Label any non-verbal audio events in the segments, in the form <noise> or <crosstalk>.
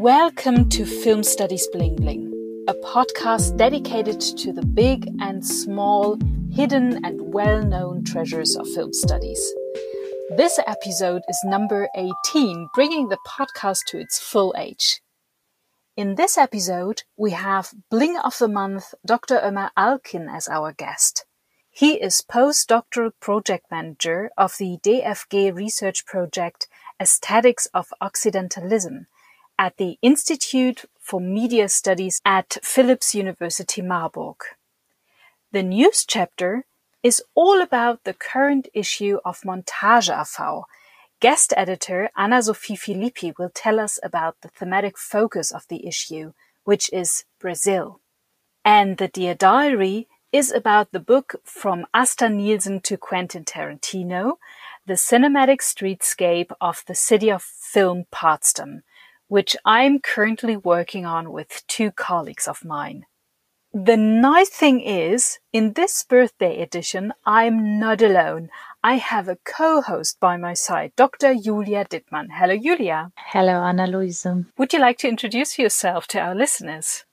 Welcome to Film Studies Bling Bling, a podcast dedicated to the big and small, hidden and well known treasures of film studies. This episode is number 18, bringing the podcast to its full age. In this episode, we have Bling of the Month Dr. Ömer Alkin as our guest. He is postdoctoral project manager of the DFG research project Aesthetics of Occidentalism at the Institute for Media Studies at Philipps University Marburg. The news chapter is all about the current issue of Montage AV. Guest editor Anna Sophie Filippi will tell us about the thematic focus of the issue, which is Brazil. And the Dear Diary is about the book From Asta Nielsen to Quentin Tarantino, the cinematic streetscape of the city of film Potsdam, which I'm currently working on with two colleagues of mine. The nice thing is, in this birthday edition, I'm not alone. I have a co-host by my side, Dr. Julia Dittmann. Hello, Julia. Hello, Anna Louise. Would you like to introduce yourself to our listeners?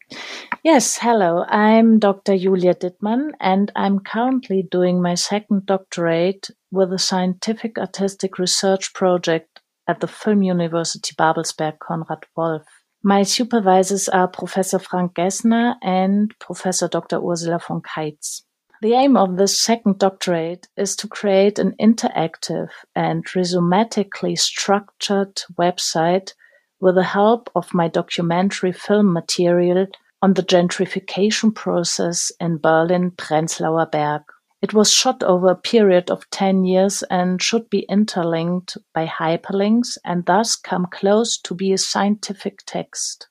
Yes, hello. I'm Dr. Julia Dittmann, and I'm currently doing my second doctorate with a scientific artistic research project at the Film University Babelsberg Konrad Wolf. My supervisors are Professor Frank Gessner and Professor Dr. Ursula von Keitz. The aim of this second doctorate is to create an interactive and rhizomatically structured website with the help of my documentary film material on the gentrification process in Berlin Prenzlauer Berg. It was shot over a period of 10 years and should be interlinked by hyperlinks and thus come close to be a scientific text.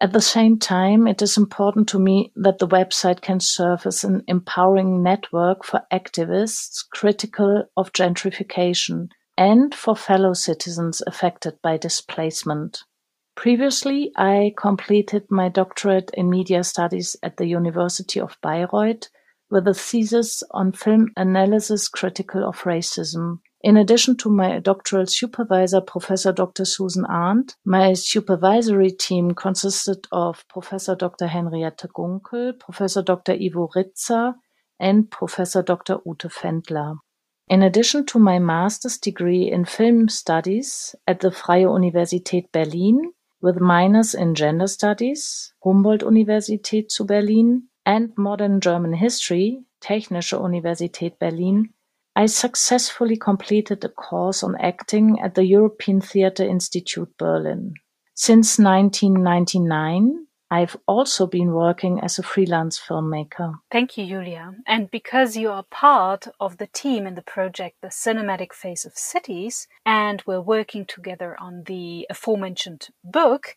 At the same time, it is important to me that the website can serve as an empowering network for activists critical of gentrification and for fellow citizens affected by displacement. Previously, I completed my doctorate in media studies at the University of Bayreuth with a thesis on film analysis critical of racism. In addition to my doctoral supervisor, Professor Dr. Susan Arndt, my supervisory team consisted of Professor Dr. Henriette Gunkel, Professor Dr. Ivo Ritzer, and Professor Dr. Ute Fendler. In addition to my master's degree in film studies at the Freie Universität Berlin with minors in gender studies, Humboldt-Universität zu Berlin, and Modern German History, Technische Universität Berlin, I successfully completed a course on acting at the European Theatre Institute Berlin. Since 1999, I've also been working as a freelance filmmaker. Thank you, Julia. And because you are part of the team in the project The Cinematic Face of Cities, and we're working together on the aforementioned book,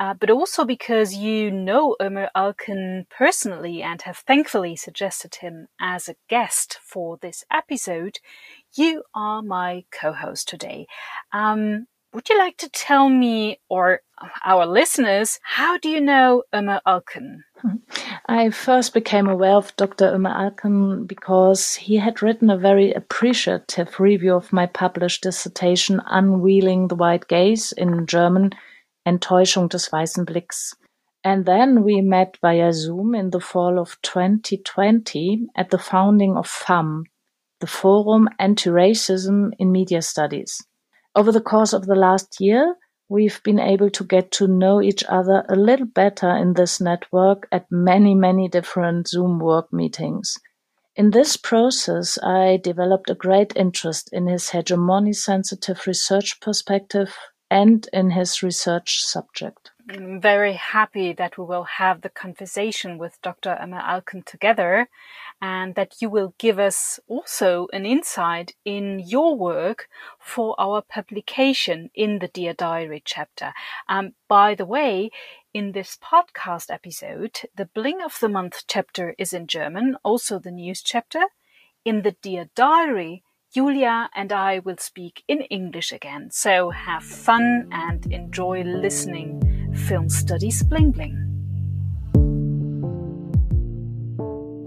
uh, but also because you know Ömer Alkin personally and have thankfully suggested him as a guest for this episode, you are my co-host today. Um, would you like to tell me or our listeners how do you know Ömer Alkin? I first became aware of Dr. Ömer Alkin because he had written a very appreciative review of my published dissertation Unveiling the White Gaze in German Enttäuschung des weißen Blicks. And then we met via Zoom in the fall of 2020 at the founding of FAM, the Forum Anti-Racism in Media Studies. Over the course of the last year, we've been able to get to know each other a little better in this network at many, many different Zoom work meetings. In this process, I developed a great interest in his hegemony sensitive research perspective and in his research subject. I'm very happy that we will have the conversation with Dr. Emma Alkin together and that you will give us also an insight in your work for our publication in the Dear Diary chapter. Um, by the way, in this podcast episode, the Bling of the Month chapter is in German, also the news chapter. In the Dear Diary, Julia and I will speak in English again. So have fun and enjoy listening Film Studies Bling Bling.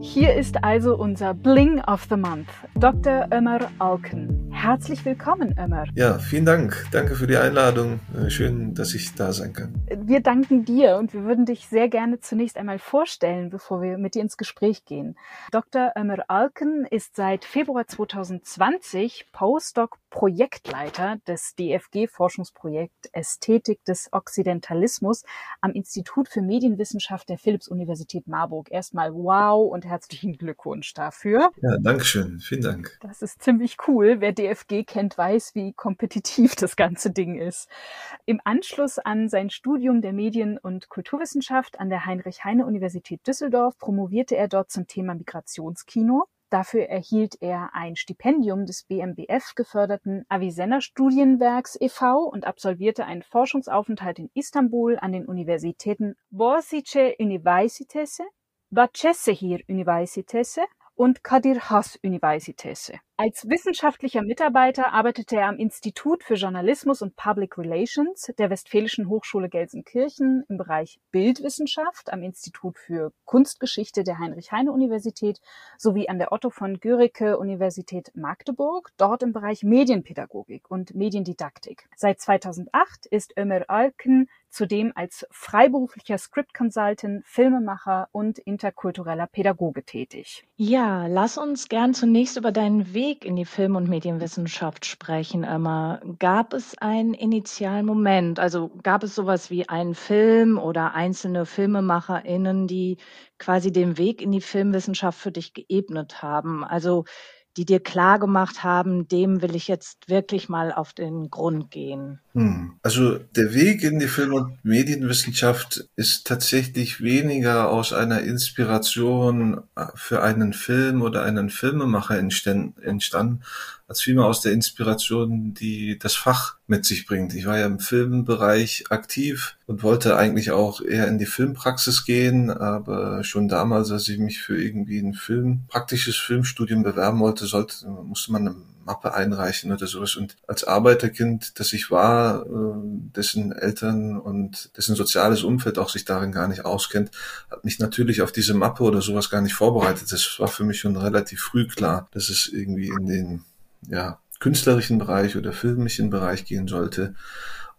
Hier ist also unser Bling of the Month, Dr. Ömer Alken. Herzlich willkommen, Ömer. Ja, vielen Dank. Danke für die Einladung. Äh, schön, dass ich da sein kann. Wir danken dir und wir würden dich sehr gerne zunächst einmal vorstellen, bevor wir mit dir ins Gespräch gehen. Dr. Ömer Alken ist seit Februar 2020 Postdoc-Projektleiter des DFG-Forschungsprojekt Ästhetik des Okzidentalismus am Institut für Medienwissenschaft der Philipps-Universität Marburg. Erstmal wow und herzlichen Glückwunsch dafür. Ja, danke schön. Vielen Dank. Das ist ziemlich cool. Wer DFG kennt, weiß, wie kompetitiv das ganze Ding ist. Im Anschluss an sein Studium der Medien- und Kulturwissenschaft an der Heinrich-Heine-Universität Düsseldorf promovierte er dort zum Thema Migrationskino. Dafür erhielt er ein Stipendium des BMBF geförderten Avicenna Studienwerks e.V. und absolvierte einen Forschungsaufenthalt in Istanbul an den Universitäten Boğaziçi Üniversitesi, Bahçeşehir Üniversitesi und Kadir Has Üniversitesi. Als wissenschaftlicher Mitarbeiter arbeitete er am Institut für Journalismus und Public Relations der Westfälischen Hochschule Gelsenkirchen im Bereich Bildwissenschaft, am Institut für Kunstgeschichte der Heinrich-Heine-Universität sowie an der Otto von Guericke Universität Magdeburg, dort im Bereich Medienpädagogik und Mediendidaktik. Seit 2008 ist Ömer Alken zudem als freiberuflicher Script Consultant, Filmemacher und interkultureller Pädagoge tätig. Ja, lass uns gern zunächst über deinen Weg Weg in die Film- und Medienwissenschaft sprechen, Emma. Gab es einen initialen Moment? Also gab es sowas wie einen Film oder einzelne FilmemacherInnen, die quasi den Weg in die Filmwissenschaft für dich geebnet haben? Also die dir klar gemacht haben, dem will ich jetzt wirklich mal auf den Grund gehen? Hm. Also der Weg in die Film- und Medienwissenschaft ist tatsächlich weniger aus einer Inspiration für einen Film oder einen Filmemacher entstanden, als vielmehr aus der Inspiration, die das Fach mit sich bringt. Ich war ja im Filmbereich aktiv und wollte eigentlich auch eher in die Filmpraxis gehen, aber schon damals, als ich mich für irgendwie ein Film, praktisches Filmstudium bewerben wollte, sollte, musste man eine Mappe einreichen oder sowas. Und als Arbeiterkind, das ich war, äh, dessen Eltern und dessen soziales Umfeld auch sich darin gar nicht auskennt, hat mich natürlich auf diese Mappe oder sowas gar nicht vorbereitet. Das war für mich schon relativ früh klar, dass es irgendwie in den ja, künstlerischen Bereich oder filmischen Bereich gehen sollte.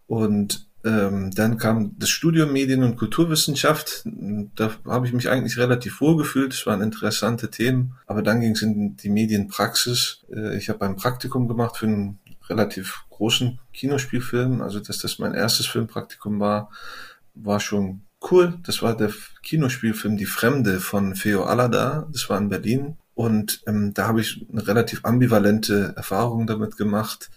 Und ähm, dann kam das Studium Medien- und Kulturwissenschaft. Da habe ich mich eigentlich relativ wohl gefühlt. Es waren interessante Themen. Aber dann ging es in die Medienpraxis. Äh, ich habe ein Praktikum gemacht für einen relativ großen Kinospielfilm. Also dass das mein erstes Filmpraktikum war, war schon cool. Das war der Kinospielfilm Die Fremde von Feo Alada. Das war in Berlin. Und ähm, da habe ich eine relativ ambivalente Erfahrung damit gemacht.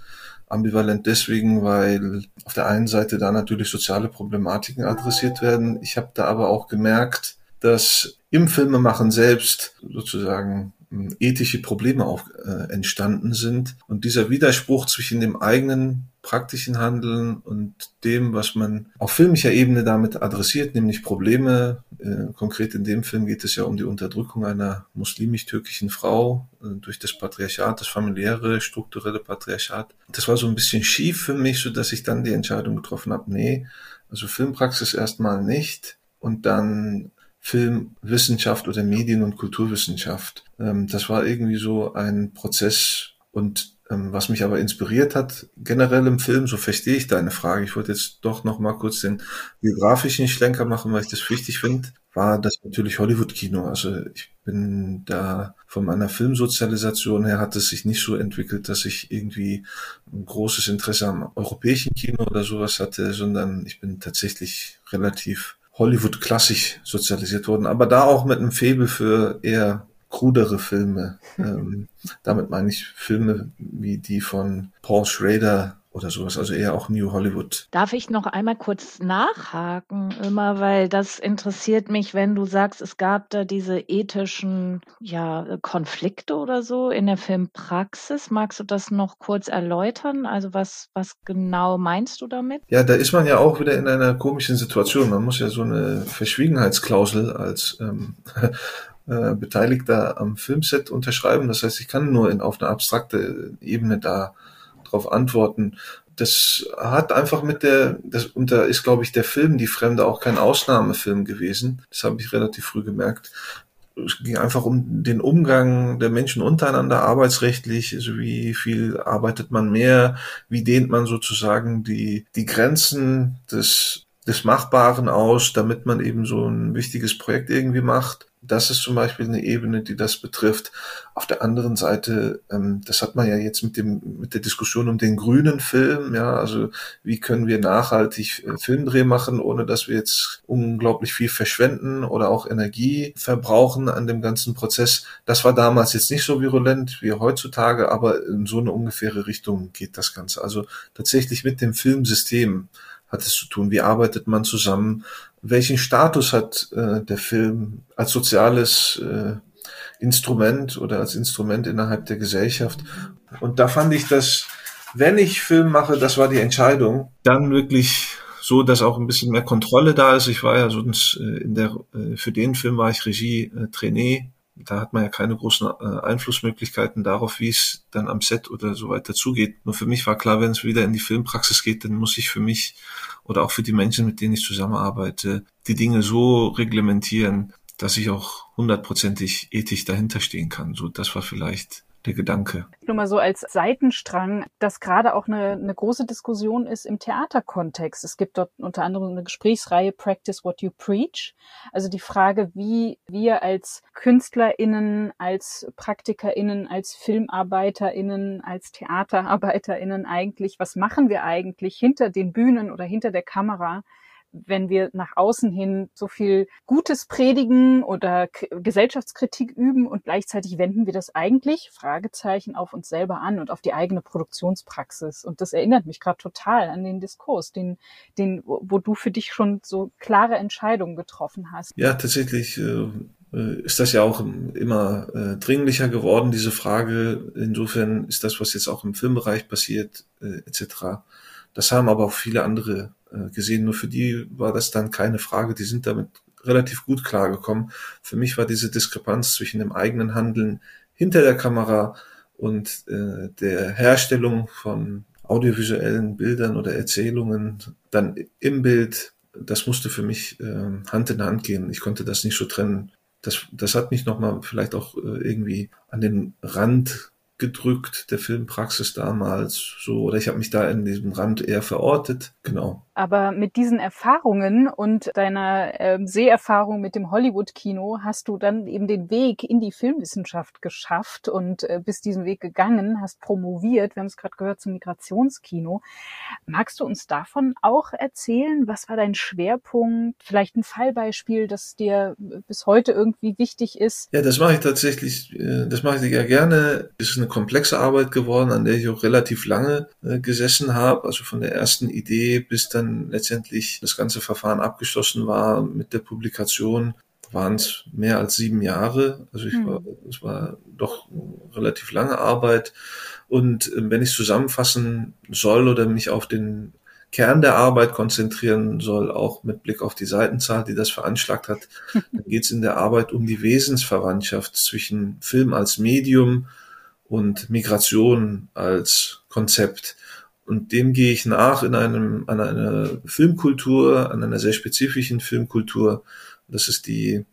Ambivalent deswegen, weil auf der einen Seite da natürlich soziale Problematiken adressiert werden. Ich habe da aber auch gemerkt, dass im Filmemachen selbst sozusagen ethische Probleme auch äh, entstanden sind. Und dieser Widerspruch zwischen dem eigenen praktischen Handeln und dem, was man auf filmischer Ebene damit adressiert, nämlich Probleme. Äh, konkret in dem Film geht es ja um die Unterdrückung einer muslimisch-türkischen Frau äh, durch das Patriarchat, das familiäre, strukturelle Patriarchat. Das war so ein bisschen schief für mich, so dass ich dann die Entscheidung getroffen habe, nee, also Filmpraxis erstmal nicht und dann Filmwissenschaft oder Medien- und Kulturwissenschaft. Ähm, das war irgendwie so ein Prozess und ähm, was mich aber inspiriert hat, generell im Film, so verstehe ich deine Frage. Ich wollte jetzt doch noch mal kurz den biografischen Schlenker machen, weil ich das wichtig finde, war das natürlich Hollywood-Kino. Also ich bin da von meiner Filmsozialisation her hat es sich nicht so entwickelt, dass ich irgendwie ein großes Interesse am europäischen Kino oder sowas hatte, sondern ich bin tatsächlich relativ Hollywood-klassisch sozialisiert worden, aber da auch mit einem Faible für eher krudere Filme. <laughs> ähm, damit meine ich Filme wie die von Paul Schrader oder sowas, also eher auch New Hollywood. Darf ich noch einmal kurz nachhaken, immer, weil das interessiert mich, wenn du sagst, es gab da diese ethischen ja, Konflikte oder so in der Filmpraxis. Magst du das noch kurz erläutern? Also was, was genau meinst du damit? Ja, da ist man ja auch wieder in einer komischen Situation. Man muss ja so eine Verschwiegenheitsklausel als ähm, <laughs> äh, Beteiligter am Filmset unterschreiben. Das heißt, ich kann nur in, auf einer abstrakte Ebene da drauf antworten. Das hat einfach mit der, das, und da ist, glaube ich, der Film Die Fremde auch kein Ausnahmefilm gewesen. Das habe ich relativ früh gemerkt. es ging einfach um den Umgang der Menschen untereinander arbeitsrechtlich, also wie viel arbeitet man mehr, wie dehnt man sozusagen die, die Grenzen des, des Machbaren aus, damit man eben so ein wichtiges Projekt irgendwie macht. Das ist zum Beispiel eine Ebene, die das betrifft. Auf der anderen Seite, ähm, das hat man ja jetzt mit dem mit der Diskussion um den grünen Film, ja, also wie können wir nachhaltig äh, Filmdreh machen, ohne dass wir jetzt unglaublich viel verschwenden oder auch Energie verbrauchen an dem ganzen Prozess. Das war damals jetzt nicht so virulent wie heutzutage, aber in so eine ungefähre Richtung geht das Ganze. Also tatsächlich mit dem Filmsystem hat es zu tun. Wie arbeitet man zusammen? Welchen Status hat äh, der Film als soziales äh, Instrument oder als Instrument innerhalb der Gesellschaft? Und da fand ich das, wenn ich Film mache, das war die Entscheidung, dann wirklich so, dass auch ein bisschen mehr Kontrolle da ist. Ich war ja sonst äh, in der, äh, für den Film war ich Regie äh, Trainee da hat man ja keine großen äh, Einflussmöglichkeiten darauf, wie es dann am Set oder so weiter zugeht. Nur für mich war klar, wenn es wieder in die Filmpraxis geht, dann muss ich für mich oder auch für die Menschen, mit denen ich zusammenarbeite, die Dinge so reglementieren, dass ich auch hundertprozentig ethisch dahinter stehen kann. So, das war vielleicht der Gedanke. Nur mal so als Seitenstrang, dass gerade auch eine, eine große Diskussion ist im Theaterkontext. Es gibt dort unter anderem eine Gesprächsreihe Practice What You Preach. Also die Frage, wie wir als KünstlerInnen, als PraktikerInnen, als FilmarbeiterInnen, als TheaterarbeiterInnen eigentlich, was machen wir eigentlich hinter den Bühnen oder hinter der Kamera? Wenn wir nach außen hin so viel Gutes predigen oder K Gesellschaftskritik üben und gleichzeitig wenden wir das eigentlich, Fragezeichen, auf uns selber an und auf die eigene Produktionspraxis. Und das erinnert mich gerade total an den Diskurs, den, den, wo du für dich schon so klare Entscheidungen getroffen hast. Ja, tatsächlich äh, ist das ja auch immer äh, dringlicher geworden, diese Frage. Insofern ist das, was jetzt auch im Filmbereich passiert, äh, etc. Das haben aber auch viele andere gesehen. Nur für die war das dann keine Frage. Die sind damit relativ gut klargekommen. Für mich war diese Diskrepanz zwischen dem eigenen Handeln hinter der Kamera und äh, der Herstellung von audiovisuellen Bildern oder Erzählungen dann im Bild, das musste für mich äh, Hand in Hand gehen. Ich konnte das nicht so trennen. Das, das hat mich nochmal vielleicht auch äh, irgendwie an den Rand gedrückt der Filmpraxis damals so oder ich habe mich da in diesem Rand eher verortet genau aber mit diesen Erfahrungen und deiner äh, Seherfahrung mit dem Hollywood-Kino hast du dann eben den Weg in die Filmwissenschaft geschafft und äh, bist diesen Weg gegangen, hast promoviert. Wir haben es gerade gehört zum Migrationskino. Magst du uns davon auch erzählen? Was war dein Schwerpunkt? Vielleicht ein Fallbeispiel, das dir bis heute irgendwie wichtig ist? Ja, das mache ich tatsächlich. Äh, das mache ich ja gerne. Es ist eine komplexe Arbeit geworden, an der ich auch relativ lange äh, gesessen habe. Also von der ersten Idee bis dann dann letztendlich das ganze Verfahren abgeschlossen war mit der Publikation, waren es mehr als sieben Jahre. Also ich war, hm. es war doch relativ lange Arbeit. Und äh, wenn ich zusammenfassen soll oder mich auf den Kern der Arbeit konzentrieren soll, auch mit Blick auf die Seitenzahl, die das veranschlagt hat, <laughs> dann geht es in der Arbeit um die Wesensverwandtschaft zwischen Film als Medium und Migration als Konzept. Und dem gehe ich nach in einem, an einer Filmkultur, an einer sehr spezifischen Filmkultur. Das ist die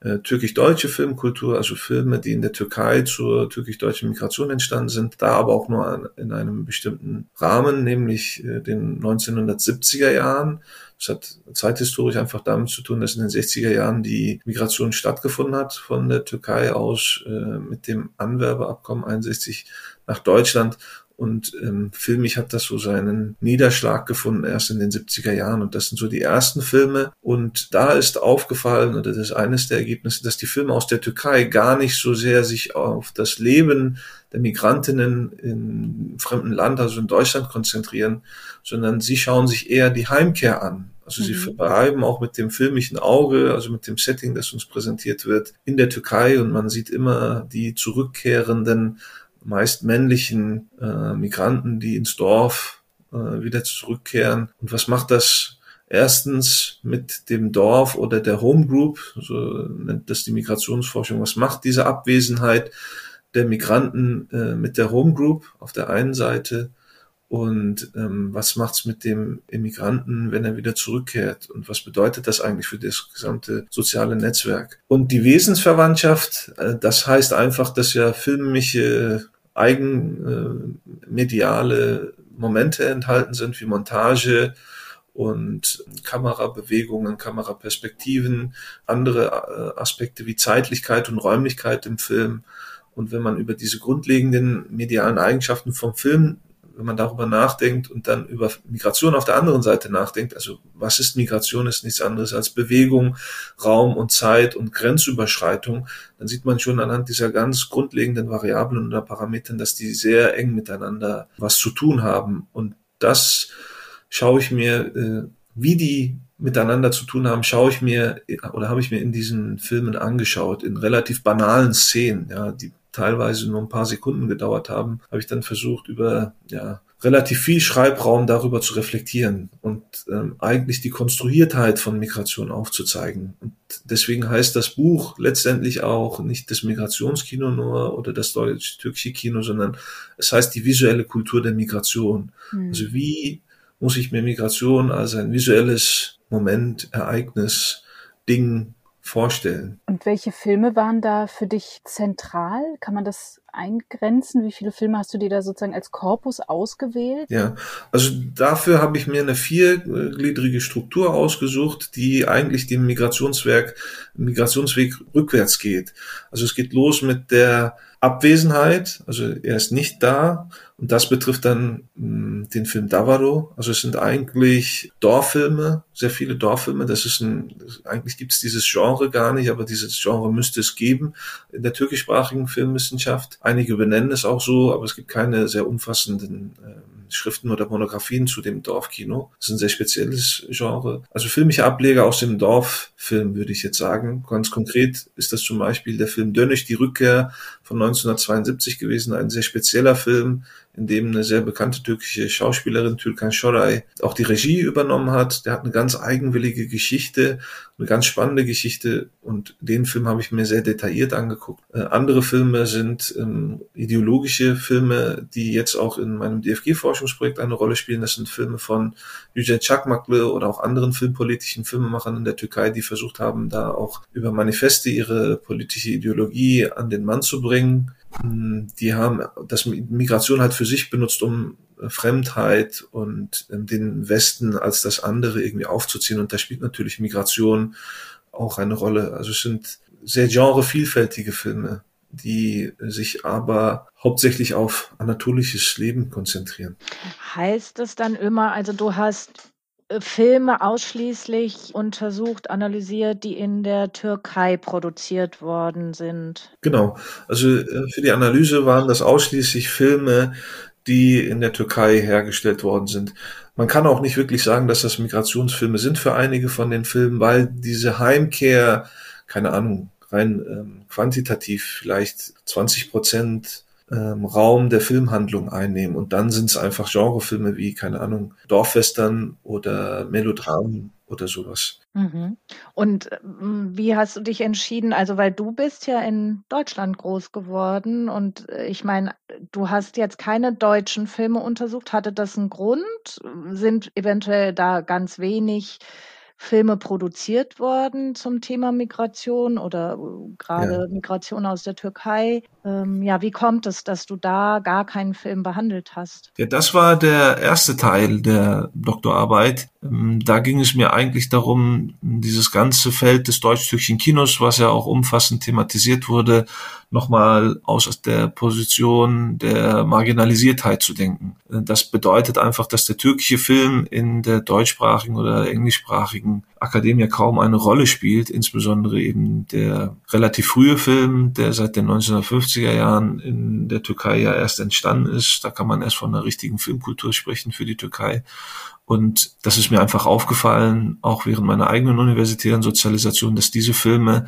äh, türkisch-deutsche Filmkultur, also Filme, die in der Türkei zur türkisch-deutschen Migration entstanden sind, da aber auch nur an, in einem bestimmten Rahmen, nämlich äh, den 1970er Jahren. Das hat zeithistorisch einfach damit zu tun, dass in den 60er Jahren die Migration stattgefunden hat von der Türkei aus äh, mit dem Anwerbeabkommen 61 nach Deutschland und ähm, filmig hat das so seinen Niederschlag gefunden erst in den 70er Jahren. Und das sind so die ersten Filme. Und da ist aufgefallen, oder das ist eines der Ergebnisse, dass die Filme aus der Türkei gar nicht so sehr sich auf das Leben der Migrantinnen im fremden Land, also in Deutschland, konzentrieren, sondern sie schauen sich eher die Heimkehr an. Also mhm. sie bleiben auch mit dem filmischen Auge, also mit dem Setting, das uns präsentiert wird, in der Türkei und man sieht immer die zurückkehrenden meist männlichen äh, Migranten, die ins Dorf äh, wieder zurückkehren. Und was macht das erstens mit dem Dorf oder der Home Group, so nennt das die Migrationsforschung, was macht diese Abwesenheit der Migranten äh, mit der Home Group auf der einen Seite und ähm, was macht's mit dem Immigranten, wenn er wieder zurückkehrt und was bedeutet das eigentlich für das gesamte soziale Netzwerk? Und die Wesensverwandtschaft, äh, das heißt einfach, dass ja filmische eigenmediale äh, Momente enthalten sind, wie Montage, und Kamerabewegungen, Kameraperspektiven, andere äh, Aspekte wie Zeitlichkeit und Räumlichkeit im Film. Und wenn man über diese grundlegenden medialen Eigenschaften vom Film, wenn man darüber nachdenkt und dann über Migration auf der anderen Seite nachdenkt, also was ist Migration, ist nichts anderes als Bewegung, Raum und Zeit und Grenzüberschreitung, dann sieht man schon anhand dieser ganz grundlegenden Variablen oder Parametern, dass die sehr eng miteinander was zu tun haben. Und das schaue ich mir, äh, wie die miteinander zu tun haben, schaue ich mir oder habe ich mir in diesen Filmen angeschaut, in relativ banalen Szenen, ja, die teilweise nur ein paar Sekunden gedauert haben, habe ich dann versucht, über ja, relativ viel Schreibraum darüber zu reflektieren und ähm, eigentlich die Konstruiertheit von Migration aufzuzeigen. Und deswegen heißt das Buch letztendlich auch nicht das Migrationskino nur oder das deutsch-türkische Kino, sondern es heißt die visuelle Kultur der Migration. Mhm. Also wie muss ich mir Migration als ein visuelles Moment, Ereignis, Ding vorstellen. Und welche Filme waren da für dich zentral? Kann man das eingrenzen? Wie viele Filme hast du dir da sozusagen als Korpus ausgewählt? Ja, also dafür habe ich mir eine viergliedrige Struktur ausgesucht, die eigentlich dem Migrationswerk, Migrationsweg rückwärts geht. Also es geht los mit der Abwesenheit, also er ist nicht da und das betrifft dann mh, hm, den Film Davaro. Also es sind eigentlich Dorffilme, sehr viele Dorffilme. Das ist ein, eigentlich gibt es dieses Genre gar nicht, aber dieses Genre müsste es geben in der türkischsprachigen Filmwissenschaft. Einige benennen es auch so, aber es gibt keine sehr umfassenden äh, Schriften oder Monografien zu dem Dorfkino. Das ist ein sehr spezielles Genre. Also filmische Ableger aus dem Dorffilm, würde ich jetzt sagen. Ganz konkret ist das zum Beispiel der Film Dönnig, die Rückkehr von 1972 gewesen, ein sehr spezieller Film, in dem eine sehr bekannte türkische Schauspielerin Türkan Şoray auch die Regie übernommen hat. Der hat eine ganz eigenwillige Geschichte, eine ganz spannende Geschichte und den Film habe ich mir sehr detailliert angeguckt. Äh, andere Filme sind ähm, ideologische Filme, die jetzt auch in meinem DFG-Forschungsprojekt eine Rolle spielen. Das sind Filme von Yücel Çakmaklı oder auch anderen filmpolitischen Filmemachern in der Türkei, die versucht haben, da auch über Manifeste ihre politische Ideologie an den Mann zu bringen. Hm, die haben das Migration halt für sich benutzt, um äh, Fremdheit und ähm, den Westen als das andere irgendwie aufzuziehen. Und da spielt natürlich Migration auch eine Rolle. Also es sind sehr genrevielfältige Filme, die sich aber hauptsächlich auf anatolisches Leben konzentrieren. Heißt es dann immer, also du hast Filme ausschließlich untersucht, analysiert, die in der Türkei produziert worden sind. Genau. Also äh, für die Analyse waren das ausschließlich Filme, die in der Türkei hergestellt worden sind. Man kann auch nicht wirklich sagen, dass das Migrationsfilme sind für einige von den Filmen, weil diese Heimkehr, keine Ahnung, rein ähm, quantitativ vielleicht 20 Prozent ähm, Raum der Filmhandlung einnehmen. Und dann sind es einfach Genrefilme wie, keine Ahnung, Dorfwestern oder Melodramen oder sowas. Mhm. Und ähm, wie hast du dich entschieden? Also, weil du bist ja in Deutschland groß geworden und äh, ich meine, du hast jetzt keine deutschen Filme untersucht. Hatte das einen Grund? Sind eventuell da ganz wenig Filme produziert worden zum Thema Migration oder äh, gerade ja. Migration aus der Türkei. Ähm, ja, wie kommt es, dass du da gar keinen Film behandelt hast? Ja, das war der erste Teil der Doktorarbeit. Ähm, da ging es mir eigentlich darum, dieses ganze Feld des deutsch-türkischen Kinos, was ja auch umfassend thematisiert wurde, nochmal aus der Position der Marginalisiertheit zu denken. Das bedeutet einfach, dass der türkische Film in der deutschsprachigen oder englischsprachigen Akademie kaum eine Rolle spielt, insbesondere eben der relativ frühe Film, der seit den 1950er Jahren in der Türkei ja erst entstanden ist. Da kann man erst von einer richtigen Filmkultur sprechen für die Türkei. Und das ist mir einfach aufgefallen, auch während meiner eigenen universitären Sozialisation, dass diese Filme,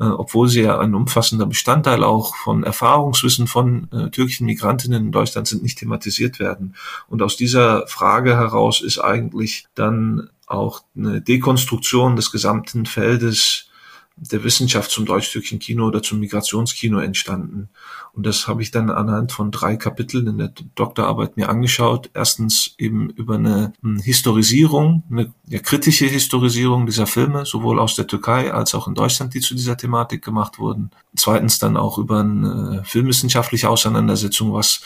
äh, obwohl sie ja ein umfassender Bestandteil auch von Erfahrungswissen von äh, türkischen Migrantinnen in Deutschland sind, nicht thematisiert werden. Und aus dieser Frage heraus ist eigentlich dann auch eine Dekonstruktion des gesamten Feldes der Wissenschaft zum deutsch-türkischen Kino oder zum Migrationskino entstanden. Und das habe ich dann anhand von drei Kapiteln in der Doktorarbeit mir angeschaut. Erstens eben über eine hm, Historisierung, eine ja, kritische Historisierung dieser Filme, sowohl aus der Türkei als auch in Deutschland, die zu dieser Thematik gemacht wurden. Zweitens dann auch über eine filmwissenschaftliche Auseinandersetzung, was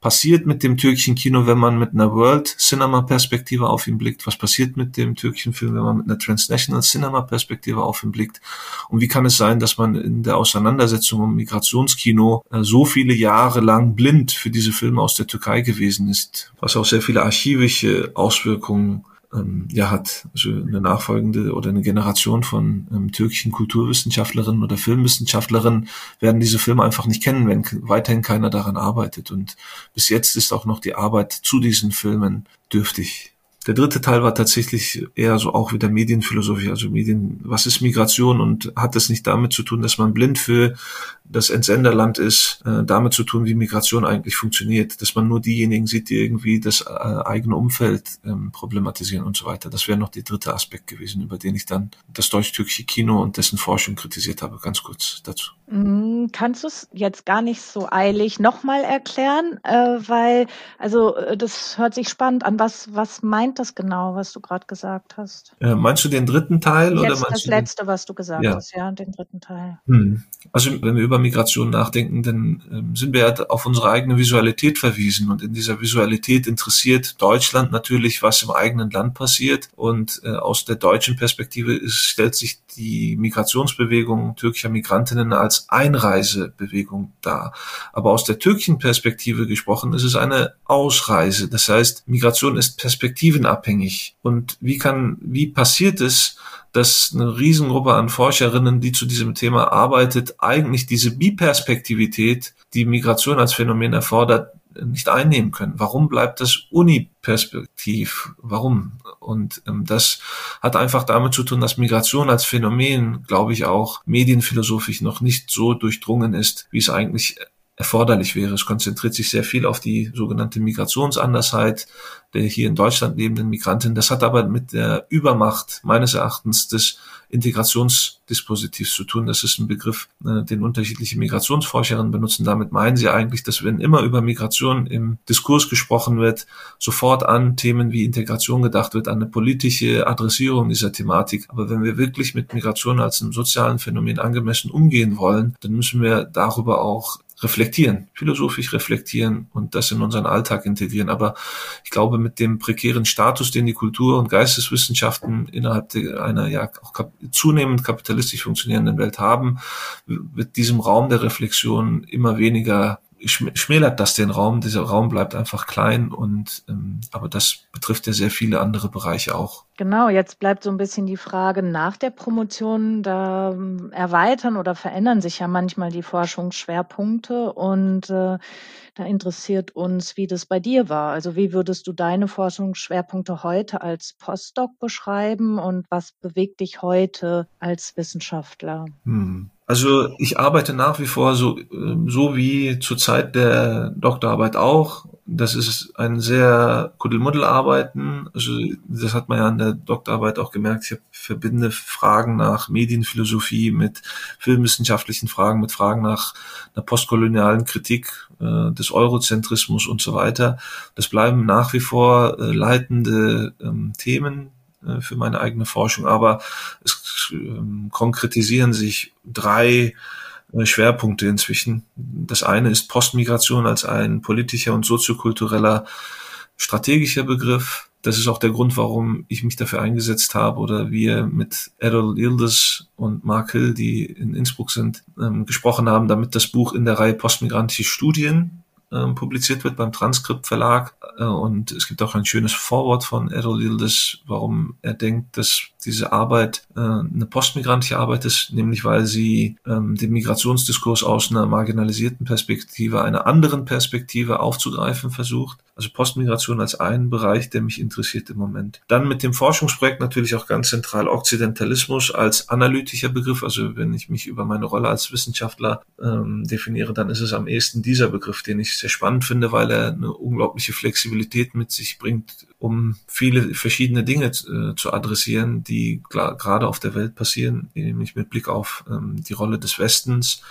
passiert mit dem türkischen Kino, wenn man mit einer World Cinema Perspektive auf ihn blickt? Was passiert mit dem türkischen Film, wenn man mit einer Transnational Cinema Perspektive auf ihn blickt? Und wie kann es sein, dass man in der Auseinandersetzung um Migrationskino äh, so viele Jahre lang blind für diese Filme aus der Türkei gewesen ist? Was auch sehr viele archivische Auswirkungen ähm, ja hat also eine nachfolgende oder eine Generation von ähm, türkischen Kulturwissenschaftlerinnen oder Filmwissenschaftlerinnen werden diese Filme einfach nicht kennen, wenn weiterhin keiner daran arbeitet. Und bis jetzt ist auch noch die Arbeit zu diesen Filmen dürftig. Der dritte Teil war tatsächlich eher so auch wieder Medienphilosophie, also Medien, was ist Migration und hat es nicht damit zu tun, dass man blind für das Entsenderland ist, äh, damit zu tun, wie Migration eigentlich funktioniert, dass man nur diejenigen sieht, die irgendwie das äh, eigene Umfeld ähm, problematisieren und so weiter. Das wäre noch der dritte Aspekt gewesen, über den ich dann das deutsch-türkische Kino und dessen Forschung kritisiert habe. Ganz kurz dazu. Mm, kannst du es jetzt gar nicht so eilig nochmal erklären? Äh, weil, also äh, das hört sich spannend an. Was, was meint das genau, was du gerade gesagt hast? Äh, meinst du den dritten Teil? Jetzt oder das letzte, den? was du gesagt ja. hast, ja, den dritten Teil. Hm. Also wenn wir über Migration nachdenken, dann ähm, sind wir ja auf unsere eigene Visualität verwiesen. Und in dieser Visualität interessiert Deutschland natürlich, was im eigenen Land passiert. Und äh, aus der deutschen Perspektive ist, stellt sich die Migrationsbewegung türkischer Migrantinnen als Einreisebewegung dar. Aber aus der türkischen Perspektive gesprochen ist es eine Ausreise. Das heißt, Migration ist perspektivenabhängig. Und wie kann, wie passiert es, dass eine Riesengruppe an Forscherinnen, die zu diesem Thema arbeitet, eigentlich diese Biperspektivität, die Migration als Phänomen erfordert, nicht einnehmen können. Warum bleibt das uniperspektiv? Warum? Und ähm, das hat einfach damit zu tun, dass Migration als Phänomen, glaube ich, auch medienphilosophisch noch nicht so durchdrungen ist, wie es eigentlich erforderlich wäre. Es konzentriert sich sehr viel auf die sogenannte Migrationsandersheit der hier in Deutschland lebenden Migranten. Das hat aber mit der Übermacht meines Erachtens des Integrationsdispositivs zu tun. Das ist ein Begriff, äh, den unterschiedliche Migrationsforscherinnen benutzen. Damit meinen sie eigentlich, dass wenn immer über Migration im Diskurs gesprochen wird, sofort an Themen wie Integration gedacht wird, an eine politische Adressierung dieser Thematik. Aber wenn wir wirklich mit Migration als einem sozialen Phänomen angemessen umgehen wollen, dann müssen wir darüber auch reflektieren, philosophisch reflektieren und das in unseren Alltag integrieren. Aber ich glaube, mit dem prekären Status, den die Kultur- und Geisteswissenschaften innerhalb einer ja auch kap zunehmend kapitalistisch funktionierenden Welt haben, wird diesem Raum der Reflexion immer weniger schmälert das den Raum. Dieser Raum bleibt einfach klein und ähm, aber das betrifft ja sehr viele andere Bereiche auch. Genau, jetzt bleibt so ein bisschen die Frage nach der Promotion. Da ähm, erweitern oder verändern sich ja manchmal die Forschungsschwerpunkte und äh, da interessiert uns, wie das bei dir war. Also wie würdest du deine Forschungsschwerpunkte heute als Postdoc beschreiben und was bewegt dich heute als Wissenschaftler? Hm. Also ich arbeite nach wie vor so, ähm, so wie zur Zeit der Doktorarbeit auch. Das ist ein sehr Kuddelmuddel-Arbeiten. Also das hat man ja an der Doktorarbeit auch gemerkt. Ich verbinde Fragen nach Medienphilosophie mit filmwissenschaftlichen Fragen, mit Fragen nach einer postkolonialen Kritik äh, des Eurozentrismus und so weiter. Das bleiben nach wie vor äh, leitende ähm, Themen äh, für meine eigene Forschung, aber es ähm, konkretisieren sich drei äh, Schwerpunkte inzwischen. Das eine ist Postmigration als ein politischer und soziokultureller strategischer Begriff. Das ist auch der Grund, warum ich mich dafür eingesetzt habe oder wir mit Errol Yildiz und Mark Hill, die in Innsbruck sind, ähm, gesprochen haben, damit das Buch in der Reihe Postmigrantische Studien ähm, publiziert wird beim Transkript Verlag. Äh, und es gibt auch ein schönes Vorwort von Errol Yildiz, warum er denkt, dass diese Arbeit äh, eine postmigrantische Arbeit ist, nämlich weil sie ähm, den Migrationsdiskurs aus einer marginalisierten Perspektive, einer anderen Perspektive aufzugreifen versucht. Also Postmigration als einen Bereich, der mich interessiert im Moment. Dann mit dem Forschungsprojekt natürlich auch ganz zentral Okzidentalismus als analytischer Begriff. Also wenn ich mich über meine Rolle als Wissenschaftler ähm, definiere, dann ist es am ehesten dieser Begriff, den ich sehr spannend finde, weil er eine unglaubliche Flexibilität mit sich bringt, um viele verschiedene Dinge äh, zu adressieren, die gerade auf der Welt passieren, nämlich mit Blick auf ähm, die Rolle des Westens,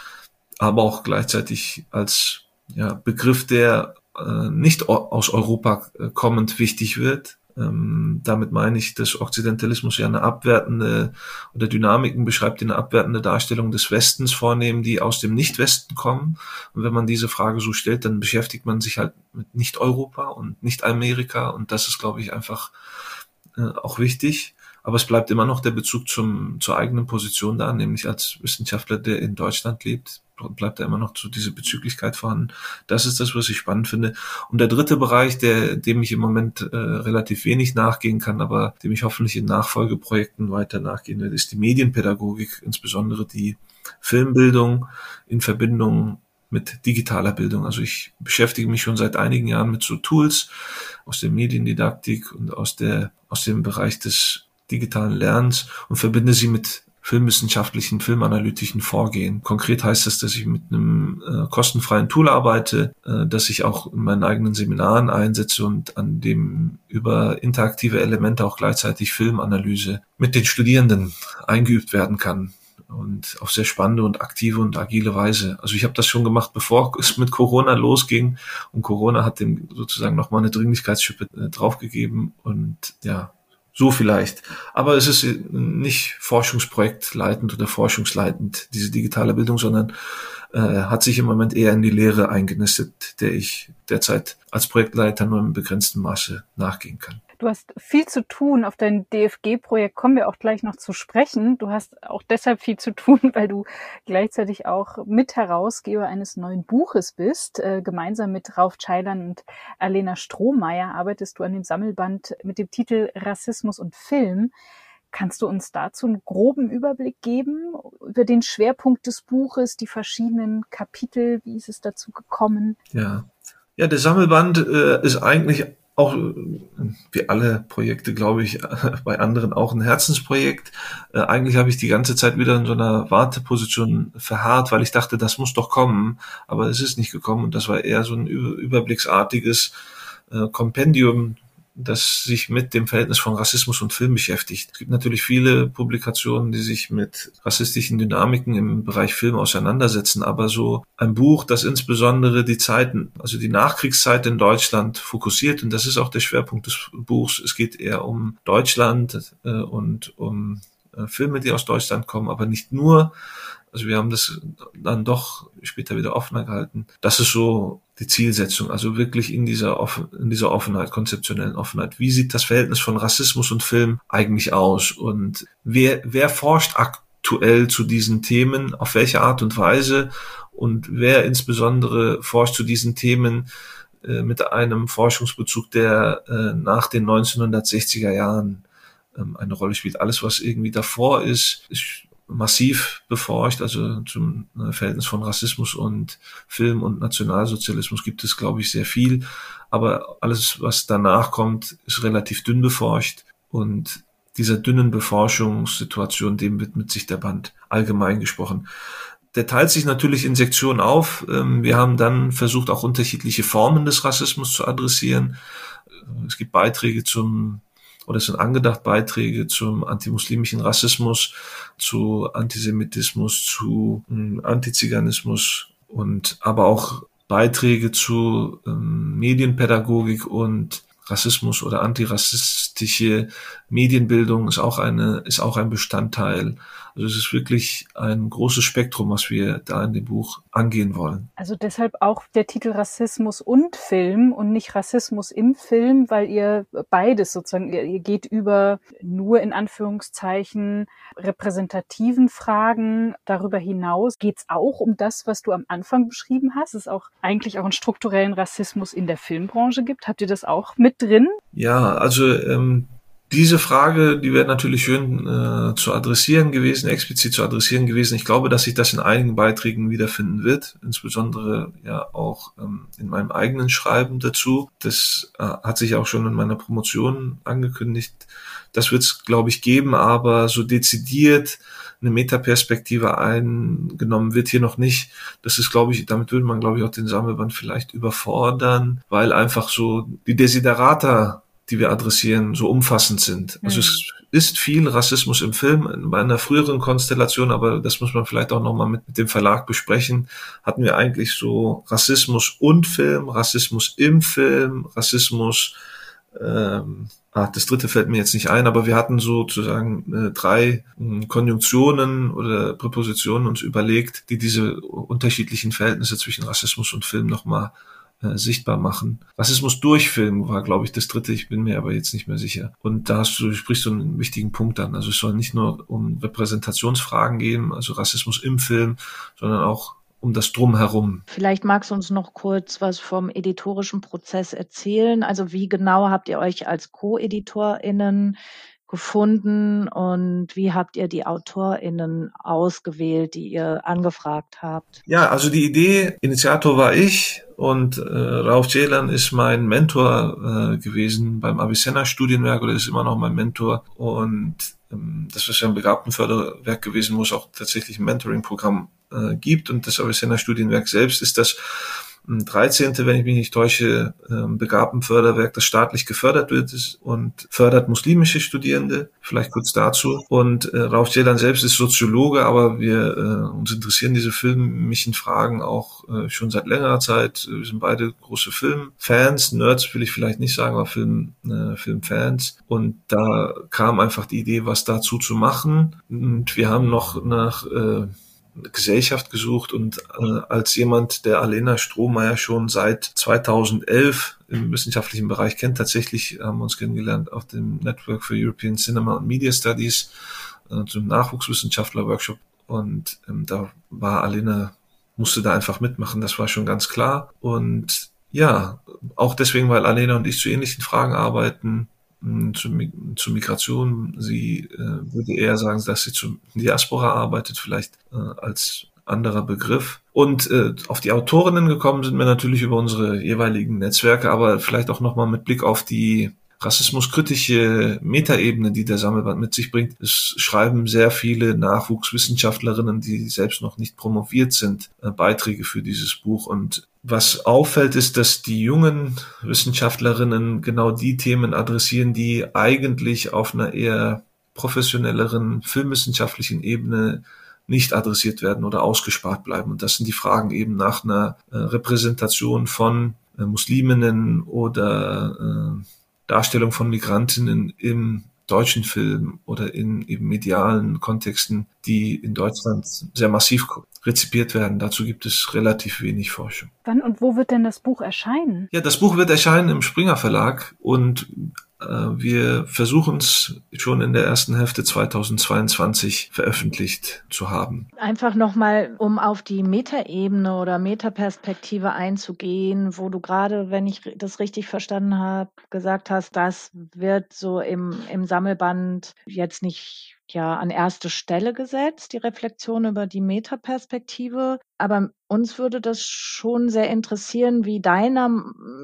aber auch gleichzeitig als ja, Begriff, der äh, nicht aus Europa äh, kommend wichtig wird, ähm, damit meine ich, dass Okzidentalismus ja eine abwertende oder Dynamiken beschreibt, die eine abwertende Darstellung des Westens vornehmen, die aus dem Nicht-Westen kommen. Und wenn man diese Frage so stellt, dann beschäftigt man sich halt mit Nicht-Europa und Nicht-Amerika. Und das ist, glaube ich, einfach äh, auch wichtig. Aber es bleibt immer noch der Bezug zum, zur eigenen Position da, nämlich als Wissenschaftler, der in Deutschland lebt, bleibt da immer noch so diese Bezüglichkeit vorhanden. Das ist das, was ich spannend finde. Und der dritte Bereich, der, dem ich im Moment äh, relativ wenig nachgehen kann, aber dem ich hoffentlich in Nachfolgeprojekten weiter nachgehen werde, ist die Medienpädagogik, insbesondere die Filmbildung in Verbindung mit digitaler Bildung. Also ich beschäftige mich schon seit einigen Jahren mit so Tools aus der Mediendidaktik und aus der, aus dem Bereich des digitalen Lernens und verbinde sie mit filmwissenschaftlichen, filmanalytischen Vorgehen. Konkret heißt das, dass ich mit einem äh, kostenfreien Tool arbeite, äh, das ich auch in meinen eigenen Seminaren einsetze und an dem über interaktive Elemente auch gleichzeitig Filmanalyse mit den Studierenden eingeübt werden kann und auf sehr spannende und aktive und agile Weise. Also ich habe das schon gemacht, bevor es mit Corona losging und Corona hat dem sozusagen nochmal eine Dringlichkeitsschippe äh, draufgegeben und ja, so vielleicht. Aber es ist nicht forschungsprojektleitend oder forschungsleitend, diese digitale Bildung, sondern äh, hat sich im Moment eher in die Lehre eingenistet, der ich derzeit als Projektleiter nur im begrenzten Maße nachgehen kann. Du hast viel zu tun. Auf dein DFG-Projekt kommen wir auch gleich noch zu sprechen. Du hast auch deshalb viel zu tun, <laughs> weil du gleichzeitig auch Mitherausgeber eines neuen Buches bist. Äh, gemeinsam mit Rauf Scheilern und Alena Strohmeier arbeitest du an dem Sammelband mit dem Titel Rassismus und Film. Kannst du uns dazu einen groben Überblick geben über den Schwerpunkt des Buches, die verschiedenen Kapitel? Wie ist es dazu gekommen? Ja, ja, der Sammelband äh, ist eigentlich auch wie alle Projekte, glaube ich, <laughs> bei anderen auch ein Herzensprojekt. Äh, eigentlich habe ich die ganze Zeit wieder in so einer Warteposition verharrt, weil ich dachte, das muss doch kommen, aber es ist nicht gekommen und das war eher so ein überblicksartiges äh, Kompendium das sich mit dem Verhältnis von Rassismus und Film beschäftigt. Es gibt natürlich viele Publikationen, die sich mit rassistischen Dynamiken im Bereich Film auseinandersetzen, aber so ein Buch, das insbesondere die Zeiten, also die Nachkriegszeit in Deutschland fokussiert, und das ist auch der Schwerpunkt des Buchs. Es geht eher um Deutschland äh, und um äh, Filme, die aus Deutschland kommen, aber nicht nur. Also wir haben das dann doch später wieder offener gehalten. Das ist so die Zielsetzung, also wirklich in dieser, Offen in dieser Offenheit, konzeptionellen Offenheit. Wie sieht das Verhältnis von Rassismus und Film eigentlich aus? Und wer, wer forscht aktuell zu diesen Themen? Auf welche Art und Weise? Und wer insbesondere forscht zu diesen Themen äh, mit einem Forschungsbezug, der äh, nach den 1960er Jahren ähm, eine Rolle spielt. Alles, was irgendwie davor ist, ist massiv beforscht. Also zum äh, Verhältnis von Rassismus und Film und Nationalsozialismus gibt es, glaube ich, sehr viel. Aber alles, was danach kommt, ist relativ dünn beforscht. Und dieser dünnen Beforschungssituation, dem widmet sich der Band allgemein gesprochen. Der teilt sich natürlich in Sektionen auf. Ähm, wir haben dann versucht, auch unterschiedliche Formen des Rassismus zu adressieren. Es gibt Beiträge zum oder sind angedacht Beiträge zum antimuslimischen Rassismus, zu Antisemitismus, zu ähm, Antiziganismus und aber auch Beiträge zu ähm, Medienpädagogik und Rassismus oder antirassistische Medienbildung ist auch eine, ist auch ein Bestandteil also es ist wirklich ein großes Spektrum, was wir da in dem Buch angehen wollen. Also deshalb auch der Titel Rassismus und Film und nicht Rassismus im Film, weil ihr beides sozusagen, ihr, geht über nur in Anführungszeichen repräsentativen Fragen. Darüber hinaus geht es auch um das, was du am Anfang beschrieben hast. Es auch eigentlich auch einen strukturellen Rassismus in der Filmbranche gibt. Habt ihr das auch mit drin? Ja, also ähm, diese Frage, die wäre natürlich schön äh, zu adressieren gewesen, explizit zu adressieren gewesen. Ich glaube, dass sich das in einigen Beiträgen wiederfinden wird, insbesondere ja auch ähm, in meinem eigenen Schreiben dazu. Das äh, hat sich auch schon in meiner Promotion angekündigt. Das wird es, glaube ich, geben, aber so dezidiert eine Metaperspektive eingenommen wird hier noch nicht. Das ist, glaube ich, damit würde man, glaube ich, auch den Sammelband vielleicht überfordern, weil einfach so die Desiderata die wir adressieren, so umfassend sind. Also es ist viel Rassismus im Film. Bei einer früheren Konstellation, aber das muss man vielleicht auch nochmal mit, mit dem Verlag besprechen, hatten wir eigentlich so Rassismus und Film, Rassismus im Film, Rassismus ähm, ah, das dritte fällt mir jetzt nicht ein, aber wir hatten sozusagen äh, drei äh, Konjunktionen oder Präpositionen uns überlegt, die diese unterschiedlichen Verhältnisse zwischen Rassismus und Film nochmal äh, sichtbar machen. Rassismus durch Film war, glaube ich, das dritte, ich bin mir aber jetzt nicht mehr sicher. Und da hast du, sprichst du einen wichtigen Punkt an. Also es soll nicht nur um Repräsentationsfragen gehen, also Rassismus im Film, sondern auch um das Drumherum. Vielleicht magst du uns noch kurz was vom editorischen Prozess erzählen. Also wie genau habt ihr euch als Co-EditorInnen gefunden? Und wie habt ihr die AutorInnen ausgewählt, die ihr angefragt habt? Ja, also die Idee, Initiator war ich und äh, Rauf Celan ist mein Mentor äh, gewesen beim Avicenna-Studienwerk oder ist immer noch mein Mentor. Und ähm, das ist ja ein Begabtenförderwerk gewesen, wo es auch tatsächlich ein Mentoring-Programm äh, gibt. Und das Avicenna-Studienwerk selbst ist das 13., wenn ich mich nicht täusche, ähm, Begabtenförderwerk, das staatlich gefördert wird und fördert muslimische Studierende. Vielleicht kurz dazu. Und äh, Rauf Ceylan selbst ist Soziologe, aber wir äh, uns interessieren diese filmischen Fragen auch äh, schon seit längerer Zeit. Wir sind beide große Filmfans, Nerds will ich vielleicht nicht sagen, aber Film, äh, Filmfans. Und da kam einfach die Idee, was dazu zu machen. Und wir haben noch nach äh, Gesellschaft gesucht und äh, als jemand, der Alena Strohmeier schon seit 2011 im wissenschaftlichen Bereich kennt, tatsächlich haben wir uns kennengelernt auf dem Network for European Cinema and Media Studies äh, zum Nachwuchswissenschaftler-Workshop. Und ähm, da war Alena, musste da einfach mitmachen, das war schon ganz klar. Und ja, auch deswegen, weil Alena und ich zu ähnlichen Fragen arbeiten, zu, Migration. Sie äh, würde eher sagen, dass sie zu Diaspora arbeitet, vielleicht äh, als anderer Begriff. Und äh, auf die Autorinnen gekommen sind wir natürlich über unsere jeweiligen Netzwerke, aber vielleicht auch nochmal mit Blick auf die rassismuskritische Metaebene, die der Sammelband mit sich bringt. Es schreiben sehr viele Nachwuchswissenschaftlerinnen, die selbst noch nicht promoviert sind, äh, Beiträge für dieses Buch. Und was auffällt, ist, dass die jungen Wissenschaftlerinnen genau die Themen adressieren, die eigentlich auf einer eher professionelleren filmwissenschaftlichen Ebene nicht adressiert werden oder ausgespart bleiben. Und das sind die Fragen eben nach einer äh, Repräsentation von äh, Musliminnen oder äh, Darstellung von Migrantinnen im deutschen Film oder in eben medialen Kontexten, die in Deutschland sehr massiv rezipiert werden. Dazu gibt es relativ wenig Forschung. Wann und wo wird denn das Buch erscheinen? Ja, das Buch wird erscheinen im Springer Verlag und wir versuchen es schon in der ersten Hälfte 2022 veröffentlicht zu haben. Einfach nochmal, um auf die Metaebene oder Metaperspektive einzugehen, wo du gerade, wenn ich das richtig verstanden habe, gesagt hast, das wird so im, im Sammelband jetzt nicht ja an erste Stelle gesetzt, die Reflexion über die Metaperspektive. Aber uns würde das schon sehr interessieren, wie deiner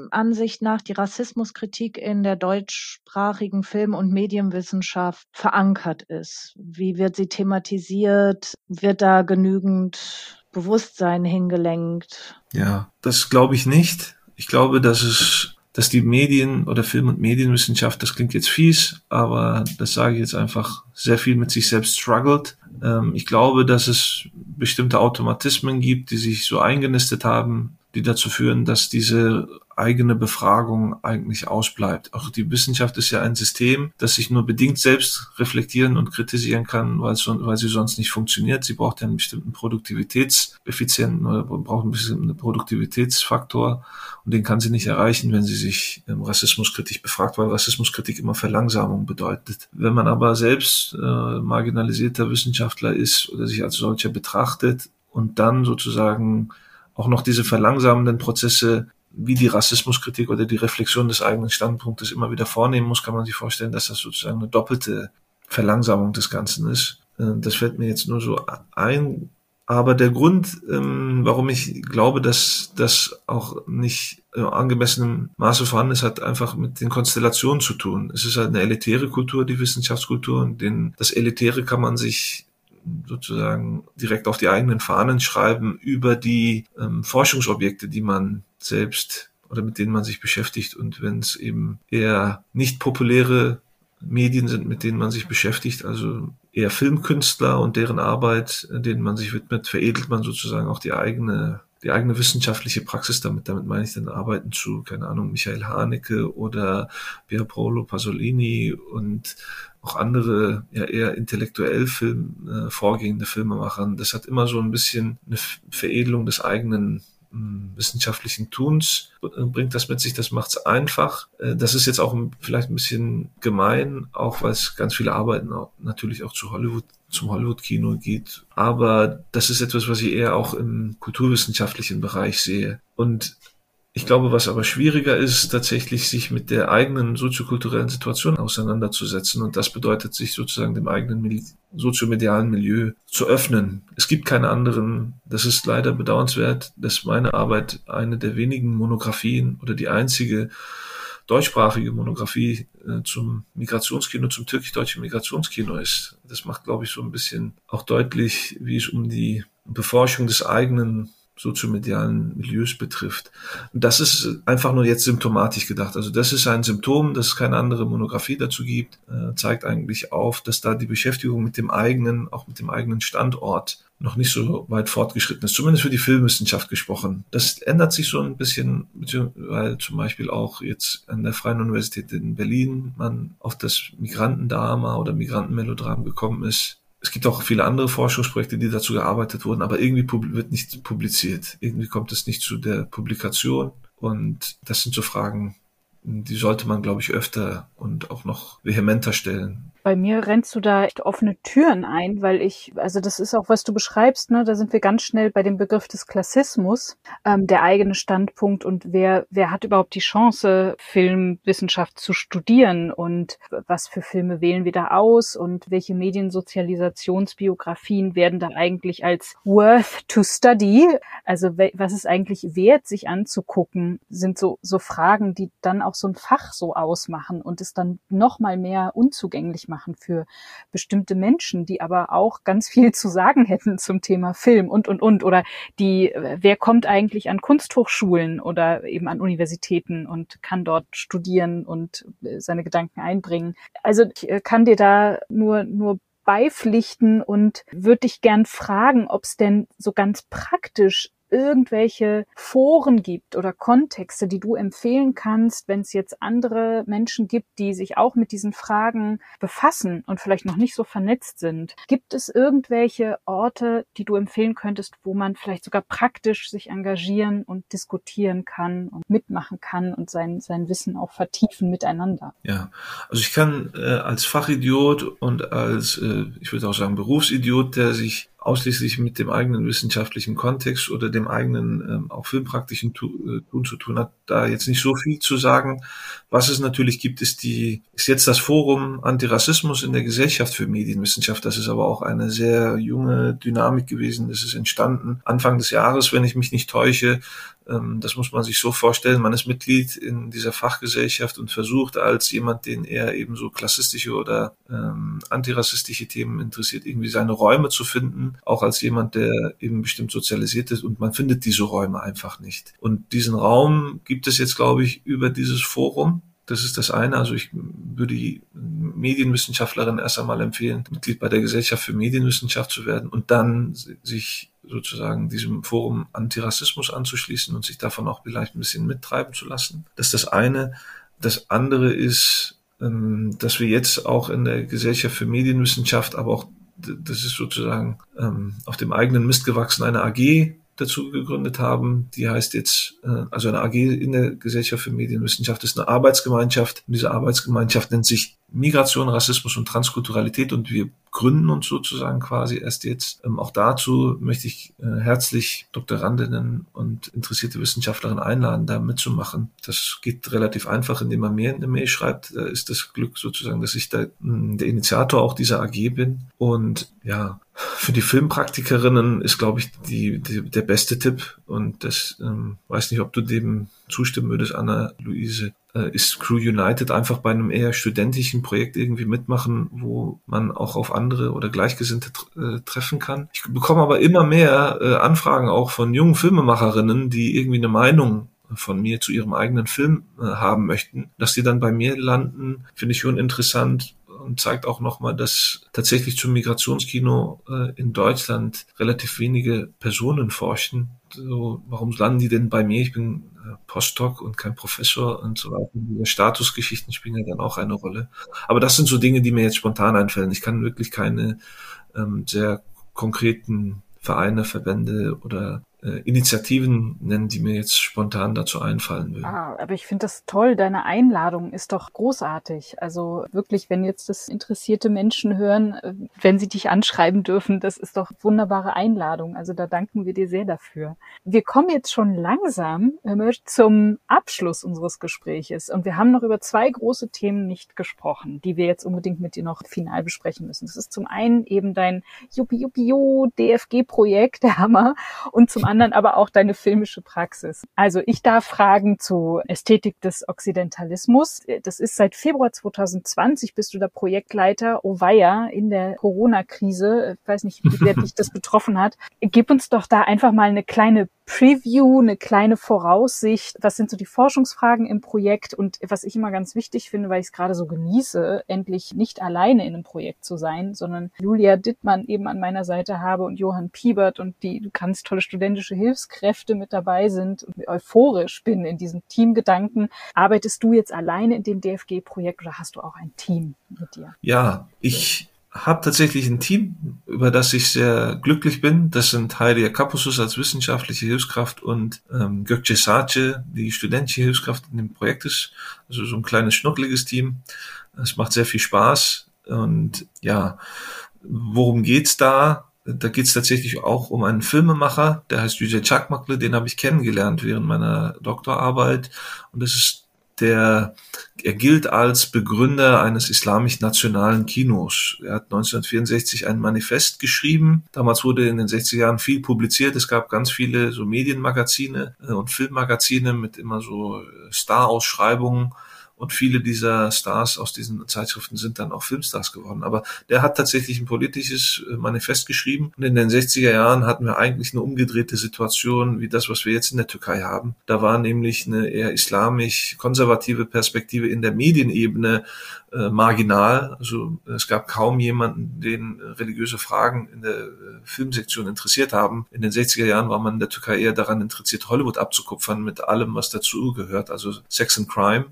Ansicht nach die Rassismuskritik in der deutschsprachigen Film- und Medienwissenschaft verankert ist. Wie wird sie thematisiert? Wird da genügend Bewusstsein hingelenkt? Ja, das glaube ich nicht. Ich glaube, dass es dass die Medien oder Film- und Medienwissenschaft, das klingt jetzt fies, aber das sage ich jetzt einfach, sehr viel mit sich selbst struggelt. Ähm, ich glaube, dass es bestimmte Automatismen gibt, die sich so eingenistet haben, die dazu führen, dass diese eigene Befragung eigentlich ausbleibt. Auch die Wissenschaft ist ja ein System, das sich nur bedingt selbst reflektieren und kritisieren kann, weil, so, weil sie sonst nicht funktioniert. Sie braucht ja einen bestimmten Produktivitätseffizienten oder braucht einen bestimmten Produktivitätsfaktor und den kann sie nicht erreichen, wenn sie sich ähm, rassismuskritisch befragt, weil Rassismuskritik immer Verlangsamung bedeutet. Wenn man aber selbst äh, marginalisierter Wissenschaftler ist oder sich als solcher betrachtet und dann sozusagen auch noch diese verlangsamenden Prozesse wie die Rassismuskritik oder die Reflexion des eigenen Standpunktes immer wieder vornehmen muss, kann man sich vorstellen, dass das sozusagen eine doppelte Verlangsamung des Ganzen ist. Äh, das fällt mir jetzt nur so ein. Aber der Grund, ähm, warum ich glaube, dass das auch nicht in angemessenem Maße vorhanden ist, hat einfach mit den Konstellationen zu tun. Es ist halt eine elitäre Kultur, die Wissenschaftskultur, und den, das Elitäre kann man sich sozusagen direkt auf die eigenen Fahnen schreiben über die ähm, Forschungsobjekte, die man selbst oder mit denen man sich beschäftigt. Und wenn es eben eher nicht populäre Medien sind, mit denen man sich beschäftigt, also eher Filmkünstler und deren Arbeit, denen man sich widmet, veredelt man sozusagen auch die eigene die eigene wissenschaftliche Praxis damit. Damit meine ich dann Arbeiten zu, keine Ahnung, Michael Haneke oder Pier Paolo Pasolini und auch andere ja eher intellektuell Film, äh, vorgehende Filmemachern. Das hat immer so ein bisschen eine Veredelung des eigenen wissenschaftlichen Tuns äh, bringt das mit sich, das macht es einfach. Äh, das ist jetzt auch vielleicht ein bisschen gemein, auch weil es ganz viele Arbeiten auch, natürlich auch zu Hollywood zum Hollywood-Kino geht. Aber das ist etwas, was ich eher auch im kulturwissenschaftlichen Bereich sehe. Und ich glaube, was aber schwieriger ist, tatsächlich sich mit der eigenen soziokulturellen Situation auseinanderzusetzen. Und das bedeutet, sich sozusagen dem eigenen soziomedialen Milieu zu öffnen. Es gibt keine anderen, das ist leider bedauernswert, dass meine Arbeit eine der wenigen Monographien oder die einzige deutschsprachige Monographie äh, zum Migrationskino, zum türkisch-deutschen Migrationskino ist. Das macht, glaube ich, so ein bisschen auch deutlich, wie es um die Beforschung des eigenen soziomedialen Milieus betrifft. Und das ist einfach nur jetzt symptomatisch gedacht. Also das ist ein Symptom, dass es keine andere Monographie dazu gibt, äh, zeigt eigentlich auf, dass da die Beschäftigung mit dem eigenen, auch mit dem eigenen Standort noch nicht so weit fortgeschritten ist, zumindest für die Filmwissenschaft gesprochen. Das ändert sich so ein bisschen, weil zum Beispiel auch jetzt an der Freien Universität in Berlin man auf das Migrantendrama oder Migrantenmelodram gekommen ist. Es gibt auch viele andere Forschungsprojekte, die dazu gearbeitet wurden, aber irgendwie wird nicht publiziert. Irgendwie kommt es nicht zu der Publikation. Und das sind so Fragen, die sollte man, glaube ich, öfter und auch noch vehementer stellen. Bei mir rennst du da echt offene Türen ein, weil ich, also das ist auch, was du beschreibst, ne, da sind wir ganz schnell bei dem Begriff des Klassismus, ähm, der eigene Standpunkt und wer, wer hat überhaupt die Chance, Filmwissenschaft zu studieren und was für Filme wählen wir da aus und welche Mediensozialisationsbiografien werden da eigentlich als worth to study, also was ist eigentlich wert, sich anzugucken, sind so, so Fragen, die dann auch so ein Fach so ausmachen und es dann noch mal mehr unzugänglich machen für bestimmte Menschen, die aber auch ganz viel zu sagen hätten zum Thema Film und, und, und. Oder die, wer kommt eigentlich an Kunsthochschulen oder eben an Universitäten und kann dort studieren und äh, seine Gedanken einbringen. Also ich äh, kann dir da nur, nur beipflichten und würde dich gern fragen, ob es denn so ganz praktisch irgendwelche Foren gibt oder Kontexte, die du empfehlen kannst, wenn es jetzt andere Menschen gibt, die sich auch mit diesen Fragen befassen und vielleicht noch nicht so vernetzt sind. Gibt es irgendwelche Orte, die du empfehlen könntest, wo man vielleicht sogar praktisch sich engagieren und diskutieren kann und mitmachen kann und sein, sein Wissen auch vertiefen miteinander? Ja, also ich kann äh, als Fachidiot und als, äh, ich würde auch sagen, Berufsidiot, der sich ausschließlich mit dem eigenen wissenschaftlichen Kontext oder dem eigenen ähm, auch filmpraktischen tu, äh, Tun zu tun hat, da jetzt nicht so viel zu sagen. Was es natürlich gibt, ist die ist jetzt das Forum Antirassismus in der Gesellschaft für Medienwissenschaft. Das ist aber auch eine sehr junge Dynamik gewesen. Das ist entstanden Anfang des Jahres, wenn ich mich nicht täusche. Ähm, das muss man sich so vorstellen. Man ist Mitglied in dieser Fachgesellschaft und versucht als jemand, den eher eben so klassistische oder ähm, antirassistische Themen interessiert, irgendwie seine Räume zu finden, auch als jemand, der eben bestimmt sozialisiert ist und man findet diese Räume einfach nicht. Und diesen Raum gibt es jetzt, glaube ich, über dieses Forum. Das ist das eine. Also ich würde die Medienwissenschaftlerin erst einmal empfehlen, Mitglied bei der Gesellschaft für Medienwissenschaft zu werden und dann sich sozusagen diesem Forum Antirassismus anzuschließen und sich davon auch vielleicht ein bisschen mittreiben zu lassen. Das ist das eine. Das andere ist, ähm, dass wir jetzt auch in der Gesellschaft für Medienwissenschaft, aber auch das ist sozusagen ähm, auf dem eigenen Mist gewachsen, eine AG dazu gegründet haben. Die heißt jetzt, äh, also eine AG in der Gesellschaft für Medienwissenschaft ist eine Arbeitsgemeinschaft. Und diese Arbeitsgemeinschaft nennt sich Migration, Rassismus und Transkulturalität und wir gründen uns sozusagen quasi erst jetzt. Ähm, auch dazu möchte ich äh, herzlich Doktorandinnen und interessierte Wissenschaftlerinnen einladen, da mitzumachen. Das geht relativ einfach, indem man mir eine Mail schreibt. Da ist das Glück sozusagen, dass ich da mh, der Initiator auch dieser AG bin. Und ja, für die Filmpraktikerinnen ist, glaube ich, die, die, der beste Tipp. Und das ähm, weiß nicht, ob du dem zustimmen würdest, Anna-Luise äh, ist Crew United einfach bei einem eher studentischen Projekt irgendwie mitmachen, wo man auch auf andere oder Gleichgesinnte äh, treffen kann. Ich bekomme aber immer mehr äh, Anfragen auch von jungen Filmemacherinnen, die irgendwie eine Meinung von mir zu ihrem eigenen Film äh, haben möchten, dass die dann bei mir landen, finde ich schon interessant und zeigt auch nochmal, dass tatsächlich zum Migrationskino äh, in Deutschland relativ wenige Personen forschen. So, warum landen die denn bei mir? Ich bin Postdoc und kein Professor und so weiter. Statusgeschichten spielen ja dann auch eine Rolle. Aber das sind so Dinge, die mir jetzt spontan einfallen. Ich kann wirklich keine ähm, sehr konkreten Vereine, Verbände oder Initiativen nennen, die mir jetzt spontan dazu einfallen würden. Ah, aber ich finde das toll. Deine Einladung ist doch großartig. Also wirklich, wenn jetzt das interessierte Menschen hören, äh, wenn sie dich anschreiben dürfen, das ist doch wunderbare Einladung. Also da danken wir dir sehr dafür. Wir kommen jetzt schon langsam zum Abschluss unseres Gespräches und wir haben noch über zwei große Themen nicht gesprochen, die wir jetzt unbedingt mit dir noch final besprechen müssen. Das ist zum einen eben dein Juppie Juppie DFG-Projekt, der Hammer, und zum anderen aber auch deine filmische Praxis. Also ich darf fragen zu Ästhetik des Okzidentalismus. Das ist seit Februar 2020 bist du der Projektleiter Ovaya in der Corona-Krise. Ich weiß nicht, wie sehr <laughs> dich das betroffen hat. Gib uns doch da einfach mal eine kleine Preview, eine kleine Voraussicht. Was sind so die Forschungsfragen im Projekt? Und was ich immer ganz wichtig finde, weil ich es gerade so genieße, endlich nicht alleine in einem Projekt zu sein, sondern Julia Dittmann eben an meiner Seite habe und Johann Piebert und die ganz tolle studentische Hilfskräfte mit dabei sind und euphorisch bin in diesem Teamgedanken. Arbeitest du jetzt alleine in dem DFG-Projekt oder hast du auch ein Team mit dir? Ja, ich habe tatsächlich ein Team, über das ich sehr glücklich bin. Das sind Heidi Kapussus als wissenschaftliche Hilfskraft und ähm, Gökçe Sace, die studentische Hilfskraft in dem Projekt ist. Also so ein kleines, schnuckliges Team. Es macht sehr viel Spaß. Und ja, worum geht's da? Da geht's tatsächlich auch um einen Filmemacher, der heißt Yüce Çakmaklı, den habe ich kennengelernt während meiner Doktorarbeit. Und das ist der, er gilt als Begründer eines islamisch-nationalen Kinos. Er hat 1964 ein Manifest geschrieben. Damals wurde in den 60er Jahren viel publiziert. Es gab ganz viele so Medienmagazine äh, und Filmmagazine mit immer so äh, Star-Ausschreibungen und viele dieser Stars aus diesen Zeitschriften sind dann auch Filmstars geworden. Aber der hat tatsächlich ein politisches äh, Manifest geschrieben. Und in den 60er Jahren hatten wir eigentlich eine umgedrehte Situation wie das, was wir jetzt in der Türkei haben. Da war nämlich eine eher islamisch-konservative Perspektive in der Medienebene äh, marginal. Also es gab kaum jemanden, den religiöse Fragen in der äh, Filmsektion interessiert haben. In den 60er Jahren war man in der Türkei eher daran interessiert, Hollywood abzukupfern mit allem, was dazu gehört. Also Sex and Crime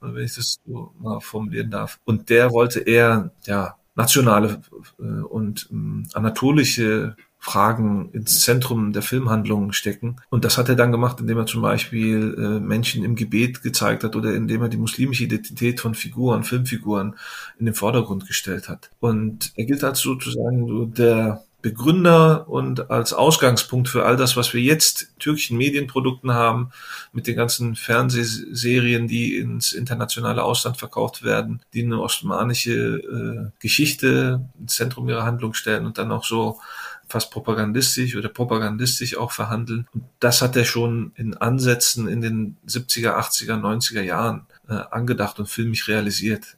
wenn ich das so mal formulieren darf. Und der wollte eher, ja, nationale äh, und ähm, anatolische Fragen ins Zentrum der Filmhandlungen stecken. Und das hat er dann gemacht, indem er zum Beispiel äh, Menschen im Gebet gezeigt hat oder indem er die muslimische Identität von Figuren, Filmfiguren in den Vordergrund gestellt hat. Und er gilt als sozusagen so der Begründer und als Ausgangspunkt für all das, was wir jetzt türkischen Medienprodukten haben, mit den ganzen Fernsehserien, die ins internationale Ausland verkauft werden, die eine osmanische äh, Geschichte ins Zentrum ihrer Handlung stellen und dann auch so fast propagandistisch oder propagandistisch auch verhandeln. Und das hat er schon in Ansätzen in den 70er, 80er, 90er Jahren äh, angedacht und filmisch realisiert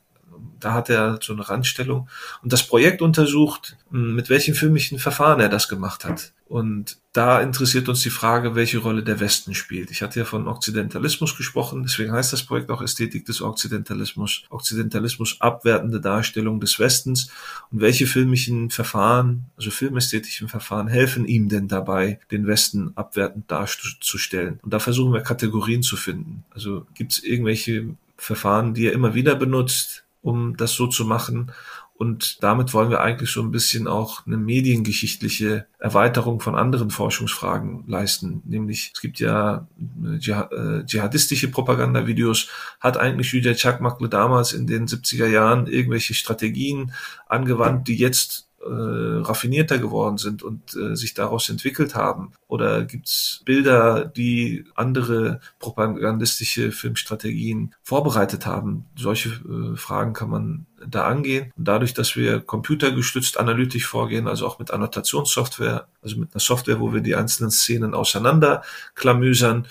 da hat er so eine Randstellung. Und das Projekt untersucht, hm, mit welchen filmischen Verfahren er das gemacht hat. Und da interessiert uns die Frage, welche Rolle der Westen spielt. Ich hatte ja von Okzidentalismus gesprochen, deswegen heißt das Projekt auch Ästhetik des Okzidentalismus. Okzidentalismus, abwertende Darstellung des Westens. Und welche filmischen Verfahren, also filmästhetischen Verfahren, helfen ihm denn dabei, den Westen abwertend darzustellen? Und da versuchen wir Kategorien zu finden. Also gibt es irgendwelche Verfahren, die er immer wieder benutzt, um das so zu machen. Und damit wollen wir eigentlich so ein bisschen auch eine mediengeschichtliche Erweiterung von anderen Forschungsfragen leisten. Nämlich, es gibt ja äh, dschihadistische Propagandavideos. Hat eigentlich Julia Chakmakle damals in den 70er Jahren irgendwelche Strategien angewandt, die jetzt äh, raffinierter geworden sind und äh, sich daraus entwickelt haben? Oder gibt's Bilder, die andere propagandistische Filmstrategien vorbereitet haben? Solche äh, Fragen kann man da angehen. Und dadurch, dass wir computergestützt analytisch vorgehen, also auch mit Annotationssoftware, also mit einer Software, wo wir die einzelnen Szenen auseinanderklamüsern,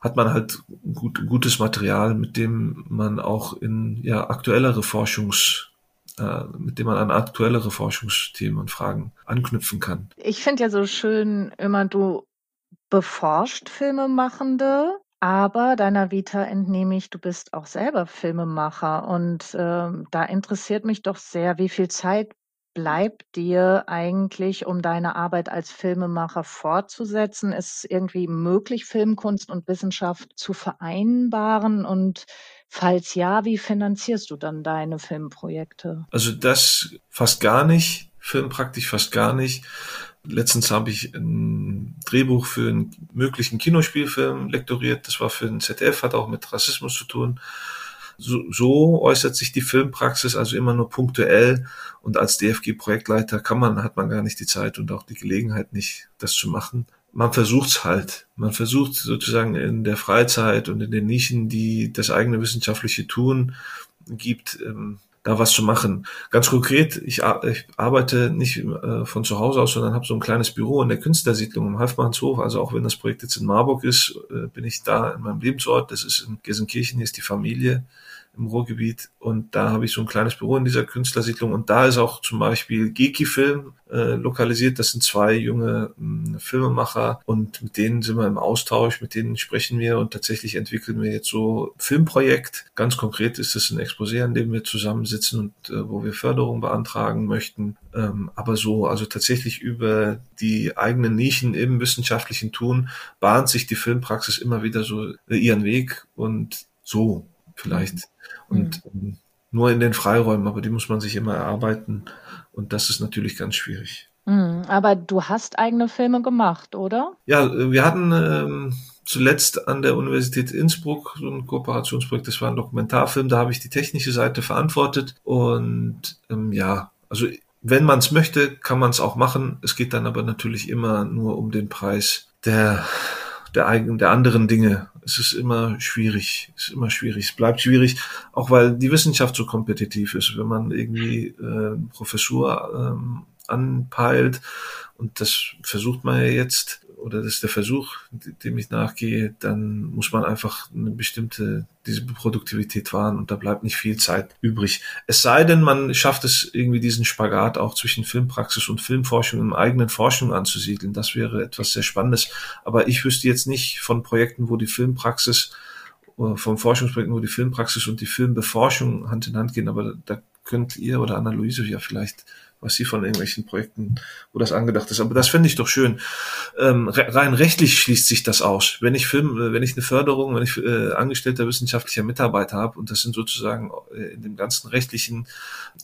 hat man halt gut, gutes Material, mit dem man auch in ja, aktuellere Forschungs mit dem man an aktuellere Forschungsthemen und Fragen anknüpfen kann. Ich finde ja so schön immer, du beforscht Filmemachende, Aber deiner Vita entnehme ich, du bist auch selber Filmemacher und, ähm, da interessiert mich doch sehr, wie viel Zeit bleibt dir eigentlich, um deine Arbeit als Filmemacher fortzusetzen? Ist es irgendwie möglich, Filmkunst und Wissenschaft zu vereinbaren? Und falls ja, wie finanzierst du dann deine Filmprojekte? Also das fast gar nicht, Film praktisch fast gar nicht. Letztens habe ich ein Drehbuch für einen möglichen Kinospielfilm lektoriert. Das war für den ZDF, hat auch mit Rassismus zu tun. So, so äußert sich die Filmpraxis also immer nur punktuell und als DFG-Projektleiter kann man, hat man gar nicht die Zeit und auch die Gelegenheit nicht, das zu machen. Man versucht's halt. Man versucht sozusagen in der Freizeit und in den Nischen, die das eigene wissenschaftliche Tun gibt, ähm, da was zu machen. Ganz konkret, ich, ich arbeite nicht äh, von zu Hause aus, sondern habe so ein kleines Büro in der Künstlersiedlung im Halfmannshof. Also auch wenn das Projekt jetzt in Marburg ist, äh, bin ich da in meinem Lebensort. Das ist in Gelsenkirchen, hier ist die Familie im Ruhrgebiet und da habe ich so ein kleines Büro in dieser Künstlersiedlung und da ist auch zum Beispiel Geeky Film äh, lokalisiert. Das sind zwei junge mh, Filmemacher und mit denen sind wir im Austausch, mit denen sprechen wir und tatsächlich entwickeln wir jetzt so Filmprojekt. Ganz konkret ist es ein Exposé, an dem wir zusammensitzen und äh, wo wir Förderung beantragen möchten. Ähm, aber so, also tatsächlich über die eigenen Nischen im wissenschaftlichen Tun bahnt sich die Filmpraxis immer wieder so äh, ihren Weg und so vielleicht. Und mhm. nur in den Freiräumen, aber die muss man sich immer erarbeiten. Und das ist natürlich ganz schwierig. Mhm. Aber du hast eigene Filme gemacht, oder? Ja, wir hatten ähm, zuletzt an der Universität Innsbruck so ein Kooperationsprojekt, das war ein Dokumentarfilm, da habe ich die technische Seite verantwortet. Und ähm, ja, also wenn man es möchte, kann man es auch machen. Es geht dann aber natürlich immer nur um den Preis der der eigenen, der anderen Dinge. Es ist immer schwierig, es ist immer schwierig. Es bleibt schwierig, auch weil die Wissenschaft so kompetitiv ist. Wenn man irgendwie äh, Professur ähm, anpeilt und das versucht man ja jetzt oder das ist der Versuch, dem ich nachgehe, dann muss man einfach eine bestimmte, diese Produktivität wahren und da bleibt nicht viel Zeit übrig. Es sei denn, man schafft es irgendwie diesen Spagat auch zwischen Filmpraxis und Filmforschung im eigenen Forschung anzusiedeln. Das wäre etwas sehr Spannendes. Aber ich wüsste jetzt nicht von Projekten, wo die Filmpraxis, äh, von Forschungsprojekten, wo die Filmpraxis und die Filmbeforschung Hand in Hand gehen, aber da könnt ihr oder Anna-Luise ja vielleicht was sie von irgendwelchen Projekten, wo das angedacht ist. Aber das finde ich doch schön. Ähm, rein rechtlich schließt sich das aus. Wenn ich Film, äh, wenn ich eine Förderung, wenn ich äh, angestellter wissenschaftlicher Mitarbeiter habe und das sind sozusagen äh, in dem ganzen rechtlichen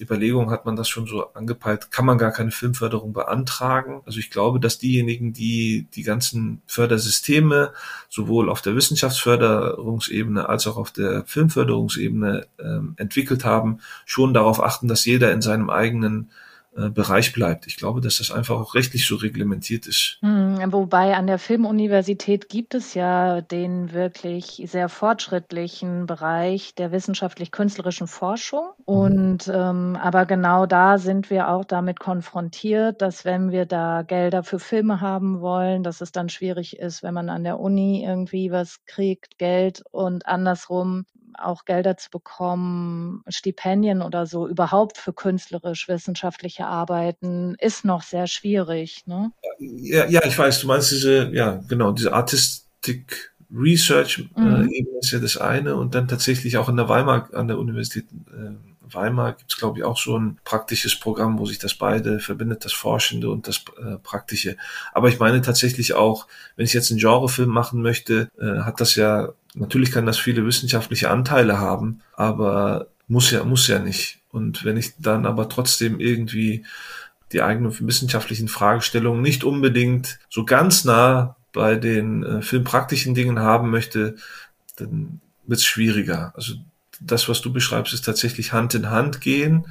Überlegungen hat man das schon so angepeilt, kann man gar keine Filmförderung beantragen. Also ich glaube, dass diejenigen, die die ganzen Fördersysteme sowohl auf der Wissenschaftsförderungsebene als auch auf der Filmförderungsebene ähm, entwickelt haben, schon darauf achten, dass jeder in seinem eigenen Bereich bleibt. Ich glaube, dass das einfach auch rechtlich so reglementiert ist. Hm, wobei an der Filmuniversität gibt es ja den wirklich sehr fortschrittlichen Bereich der wissenschaftlich-künstlerischen Forschung. Mhm. Und ähm, aber genau da sind wir auch damit konfrontiert, dass wenn wir da Gelder für Filme haben wollen, dass es dann schwierig ist, wenn man an der Uni irgendwie was kriegt, Geld und andersrum auch Gelder zu bekommen, Stipendien oder so, überhaupt für künstlerisch-wissenschaftliche Arbeiten, ist noch sehr schwierig. Ne? Ja, ja, ich weiß, du meinst diese, ja, genau, diese Artistic Research äh, mhm. äh, ist ja das eine und dann tatsächlich auch in der Weimar, an der Universität äh, Weimar gibt es, glaube ich, auch so ein praktisches Programm, wo sich das beide verbindet, das Forschende und das äh, Praktische. Aber ich meine tatsächlich auch, wenn ich jetzt einen Genrefilm machen möchte, äh, hat das ja Natürlich kann das viele wissenschaftliche Anteile haben, aber muss ja, muss ja nicht. Und wenn ich dann aber trotzdem irgendwie die eigenen wissenschaftlichen Fragestellungen nicht unbedingt so ganz nah bei den äh, filmpraktischen Dingen haben möchte, dann wird es schwieriger. Also das, was du beschreibst, ist tatsächlich Hand in Hand gehen.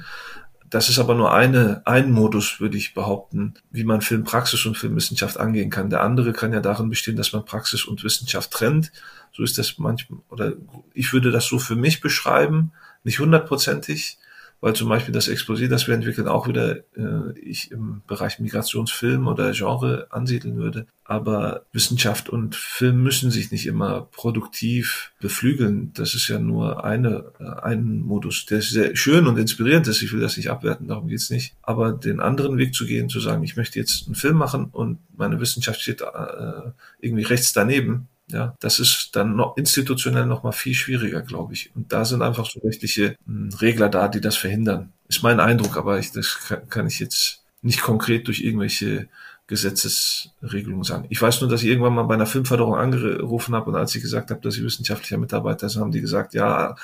Das ist aber nur eine, ein Modus, würde ich behaupten, wie man Filmpraxis und Filmwissenschaft angehen kann. Der andere kann ja darin bestehen, dass man Praxis und Wissenschaft trennt. So ist das manchmal, oder ich würde das so für mich beschreiben, nicht hundertprozentig, weil zum Beispiel das Exposé, das wir entwickeln, auch wieder äh, ich im Bereich Migrationsfilm oder Genre ansiedeln würde. Aber Wissenschaft und Film müssen sich nicht immer produktiv beflügeln. Das ist ja nur eine, äh, ein Modus, der sehr schön und inspirierend ist. Ich will das nicht abwerten, darum geht's nicht. Aber den anderen Weg zu gehen, zu sagen, ich möchte jetzt einen Film machen und meine Wissenschaft steht äh, irgendwie rechts daneben, Ja, das ist dann noch institutionell noch mal viel schwieriger, glaube ich. Und da sind einfach so rechtliche hm, Regler da, die das verhindern. Ist mein Eindruck, aber ich, das kann, ich jetzt nicht konkret durch irgendwelche Gesetzesregelungen sagen. Ich weiß nur, dass ich irgendwann mal bei einer Filmförderung angerufen habe und als ich gesagt habe, dass ich wissenschaftlicher Mitarbeiter bin, haben die gesagt, ja,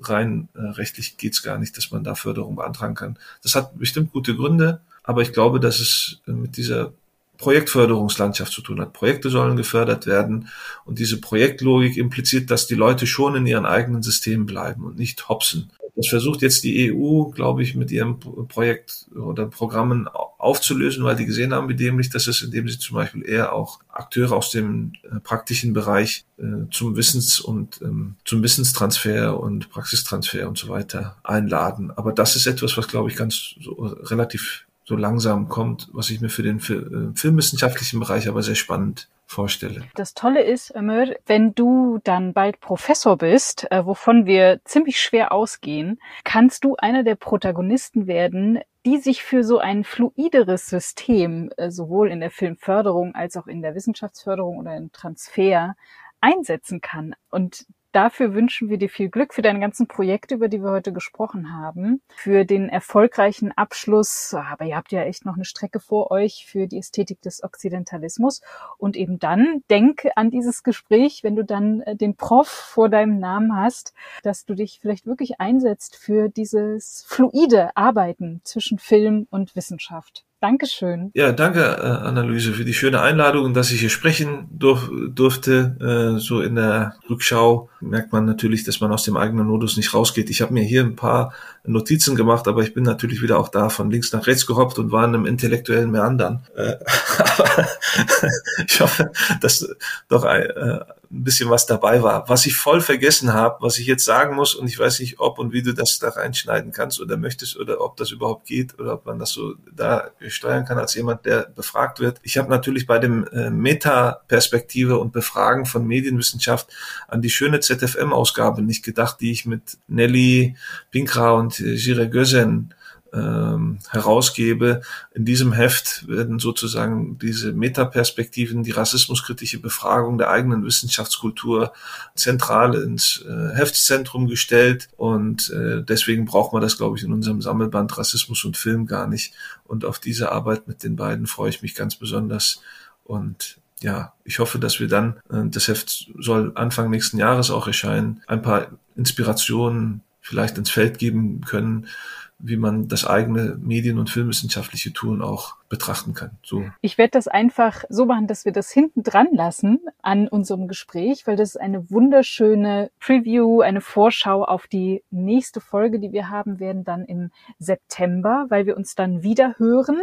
rein äh, rechtlich geht's gar nicht, dass man da Förderung beantragen kann. Das hat bestimmt gute Gründe, aber ich glaube, dass es äh, mit dieser Projektförderungslandschaft zu tun hat. Projekte sollen gefördert werden und diese Projektlogik impliziert, dass die Leute schon in ihren eigenen Systemen bleiben und nicht hopsen. Das versucht jetzt die EU, glaube ich, mit ihrem Projekt oder Programmen aufzulösen, weil die gesehen haben, wie dämlich das ist, indem sie zum Beispiel eher auch Akteure aus dem äh, praktischen Bereich äh, zum Wissens- und ähm, zum Wissenstransfer und Praxistransfer und so weiter einladen. Aber das ist etwas, was, glaube ich, ganz so relativ so langsam kommt, was ich mir für den äh, filmwissenschaftlichen Bereich aber sehr spannend vorstelle. Das Tolle ist, Ömer, wenn du dann bald Professor bist, äh, wovon wir ziemlich schwer ausgehen, kannst du einer der Protagonisten werden, die sich für so ein fluideres System, äh, sowohl in der Filmförderung als auch in der Wissenschaftsförderung oder im Transfer einsetzen kann. Und Dafür wünschen wir dir viel Glück für deine ganzen Projekte, über die wir heute gesprochen haben, für den erfolgreichen Abschluss. Aber ihr habt ja echt noch eine Strecke vor euch für die Ästhetik des Okzidentalismus. Und eben dann denke an dieses Gespräch, wenn du dann äh, den Prof vor deinem Namen hast, dass du dich vielleicht wirklich einsetzt für dieses fluide Arbeiten zwischen Film und Wissenschaft. Dankeschön. Ja, danke, äh, Analyse, für die schöne Einladung dass ich hier sprechen durf, durfte. Äh, so in der Rückschau merkt man natürlich, dass man aus dem eigenen Modus nicht rausgeht. Ich habe mir hier ein paar Notizen gemacht, aber ich bin natürlich wieder auch da von links nach rechts gehoppt und war in einem intellektuellen Meandern. Äh, <laughs> ich hoffe, dass doch ein, äh, ein bisschen was dabei war. Was ich voll vergessen habe, was ich jetzt sagen muss, und ich weiß nicht, ob und wie du das da reinschneiden kannst oder möchtest oder ob das überhaupt geht oder ob man das so da steuern kann als jemand, der befragt wird. Ich habe natürlich bei dem äh, Meta-Perspektive und Befragen von Medienwissenschaft an die schöne ZFM-Ausgabe nicht gedacht, die ich mit Nelly Pinkra und äh, Gösen ähm, herausgebe. In diesem Heft werden sozusagen diese Metaperspektiven, die rassismuskritische Befragung der eigenen Wissenschaftskultur zentral ins äh, Heftzentrum gestellt und äh, deswegen braucht man das, glaube ich, in unserem Sammelband Rassismus und Film gar nicht. Und auf diese Arbeit mit den beiden freue ich mich ganz besonders und ja, ich hoffe, dass wir dann, äh, das Heft soll Anfang nächsten Jahres auch erscheinen, ein paar Inspirationen vielleicht ins Feld geben können, wie man das eigene medien- und filmwissenschaftliche Tun auch betrachten kann. So. Ich werde das einfach so machen, dass wir das hinten dran lassen an unserem Gespräch, weil das ist eine wunderschöne Preview, eine Vorschau auf die nächste Folge, die wir haben werden dann im September, weil wir uns dann wieder hören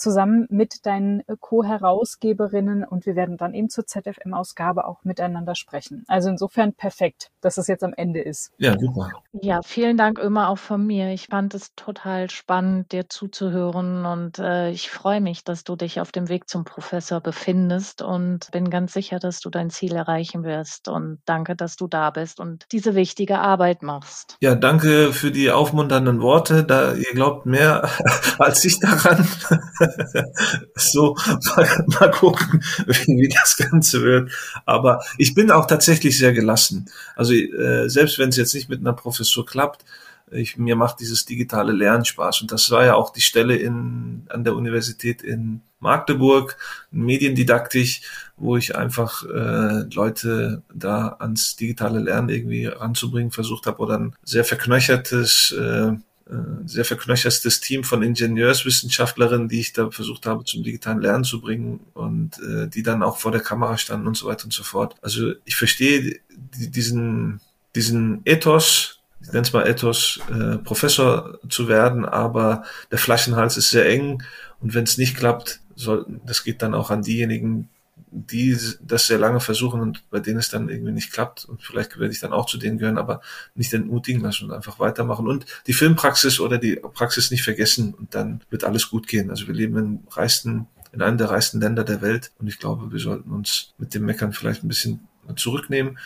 zusammen mit deinen Co-Herausgeberinnen und wir werden dann eben zur ZFM-Ausgabe auch miteinander sprechen. Also insofern perfekt, dass es jetzt am Ende ist. Ja, super. Ja, vielen Dank immer auch von mir. Ich fand es total spannend, dir zuzuhören und äh, ich freue mich, dass du dich auf dem Weg zum Professor befindest und bin ganz sicher, dass du dein Ziel erreichen wirst und danke, dass du da bist und diese wichtige Arbeit machst. Ja, danke für die aufmunternden Worte. Da ihr glaubt mehr <laughs> als ich daran. So, mal, mal gucken, wie, wie, das Ganze wird. Aber ich bin auch tatsächlich sehr gelassen. Also äh, selbst wenn es jetzt nicht mit einer Professur klappt, ich, mir macht dieses digitale Lernen Spaß. Und das war ja auch die Stelle in, an der Universität in Magdeburg, Mediendidaktik, wo ich einfach äh, Leute da ans digitale Lernen irgendwie ranzubringen versucht habe oder ein sehr verknöchertes äh, sehr verknöchertes Team von Ingenieurswissenschaftlerinnen, die ich da versucht habe zum digitalen Lernen zu bringen und äh, die dann auch vor der Kamera standen und so weiter und so fort. Also ich verstehe diesen, diesen Ethos, ich nenne es mal Ethos, äh, Professor zu werden, aber der Flaschenhals ist sehr eng und wenn es nicht klappt, soll, das geht dann auch an diejenigen, die das sehr lange versuchen und bei denen es dann irgendwie nicht klappt und vielleicht werde ich dann auch zu denen gehören, aber nicht entmutigen lassen und einfach weitermachen und die Filmpraxis oder die Praxis nicht vergessen und dann wird alles gut gehen. Also wir leben in reichsten, in einem der reichsten Länder der Welt und ich glaube, wir sollten uns mit dem Meckern vielleicht ein bisschen zurücknehmen.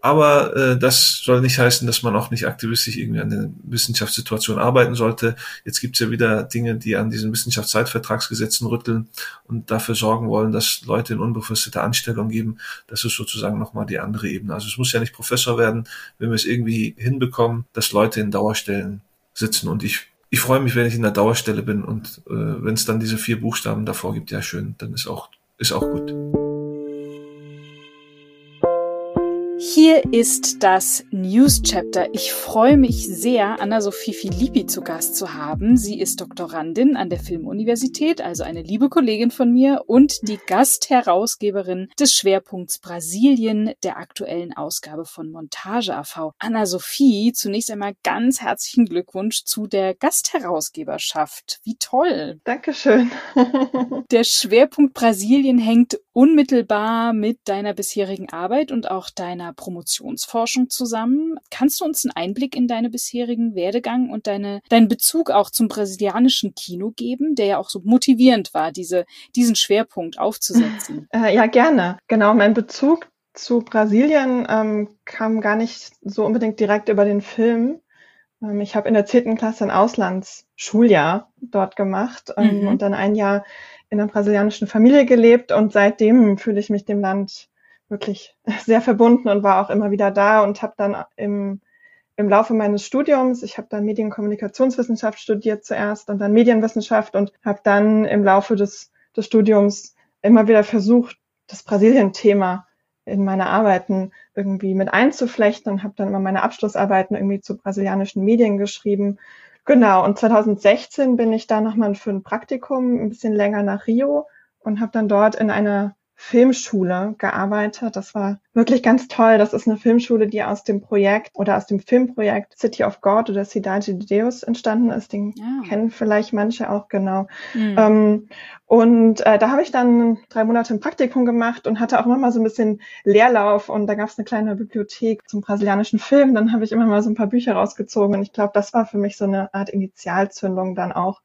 Aber äh, das soll nicht heißen, dass man auch nicht aktivistisch irgendwie an der Wissenschaftssituation arbeiten sollte. Jetzt gibt es ja wieder Dinge, die an diesen Wissenschaftszeitvertragsgesetzen rütteln und dafür sorgen wollen, dass Leute in unbefristete Anstellung geben. Das ist sozusagen nochmal die andere Ebene. Also es muss ja nicht Professor werden, wenn wir es irgendwie hinbekommen, dass Leute in Dauerstellen sitzen. Und ich, ich freue mich, wenn ich in der Dauerstelle bin und äh, wenn es dann diese vier Buchstaben davor gibt, ja schön, dann ist auch, ist auch gut. Hier ist das News Chapter. Ich freue mich sehr, Anna-Sophie Filippi zu Gast zu haben. Sie ist Doktorandin an der Filmuniversität, also eine liebe Kollegin von mir und die Gastherausgeberin des Schwerpunkts Brasilien der aktuellen Ausgabe von Montage AV. Anna-Sophie, zunächst einmal ganz herzlichen Glückwunsch zu der Gastherausgeberschaft. Wie toll! Dankeschön. <laughs> der Schwerpunkt Brasilien hängt unmittelbar mit deiner bisherigen Arbeit und auch deiner Promotionsforschung zusammen. Kannst du uns einen Einblick in deine bisherigen Werdegang und deine, deinen Bezug auch zum brasilianischen Kino geben, der ja auch so motivierend war, diese, diesen Schwerpunkt aufzusetzen? <laughs> Äh, ja, gerne. Genau, mein Bezug zu Brasilien ähm, kam gar nicht so unbedingt direkt über den Film. Ähm, ich habe in der zehnten Klasse ein Auslandsschuljahr dort gemacht ähm, mhm. und dann ein Jahr in einer brasilianischen Familie gelebt und seitdem fühle ich mich dem Land wirklich <laughs> sehr verbunden und war auch immer wieder da und habe dann im, im Laufe meines Studiums, ich habe dann Medienkommunikationswissenschaft studiert zuerst und dann Medienwissenschaft und habe dann im Laufe des, des Studiums immer wieder versucht, das Brasilien-Thema in meine Arbeiten irgendwie mit einzuflechten und habe dann immer meine Abschlussarbeiten irgendwie zu brasilianischen Medien geschrieben. Genau, und 2016 bin ich da nochmal für ein Praktikum ein bisschen länger nach Rio und habe dann dort in einer Filmschule gearbeitet. Das war wirklich ganz toll. Das ist eine Filmschule, die aus dem Projekt oder aus dem Filmprojekt City of God oder Cidade de Deus entstanden ist. Den ja. kennen vielleicht manche auch genau. Mhm. Ähm, und äh, da habe ich dann drei Monate ein Praktikum gemacht und hatte auch immer mal so ein bisschen Leerlauf und da gab es eine kleine Bibliothek zum brasilianischen Film. Dann habe ich immer mal so ein paar Bücher rausgezogen und ich glaube, das war für mich so eine Art Initialzündung dann auch,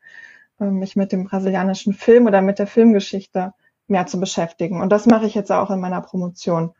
äh, mich mit dem brasilianischen Film oder mit der Filmgeschichte mehr zu beschäftigen. Und das mache ich jetzt auch in meiner Promotion.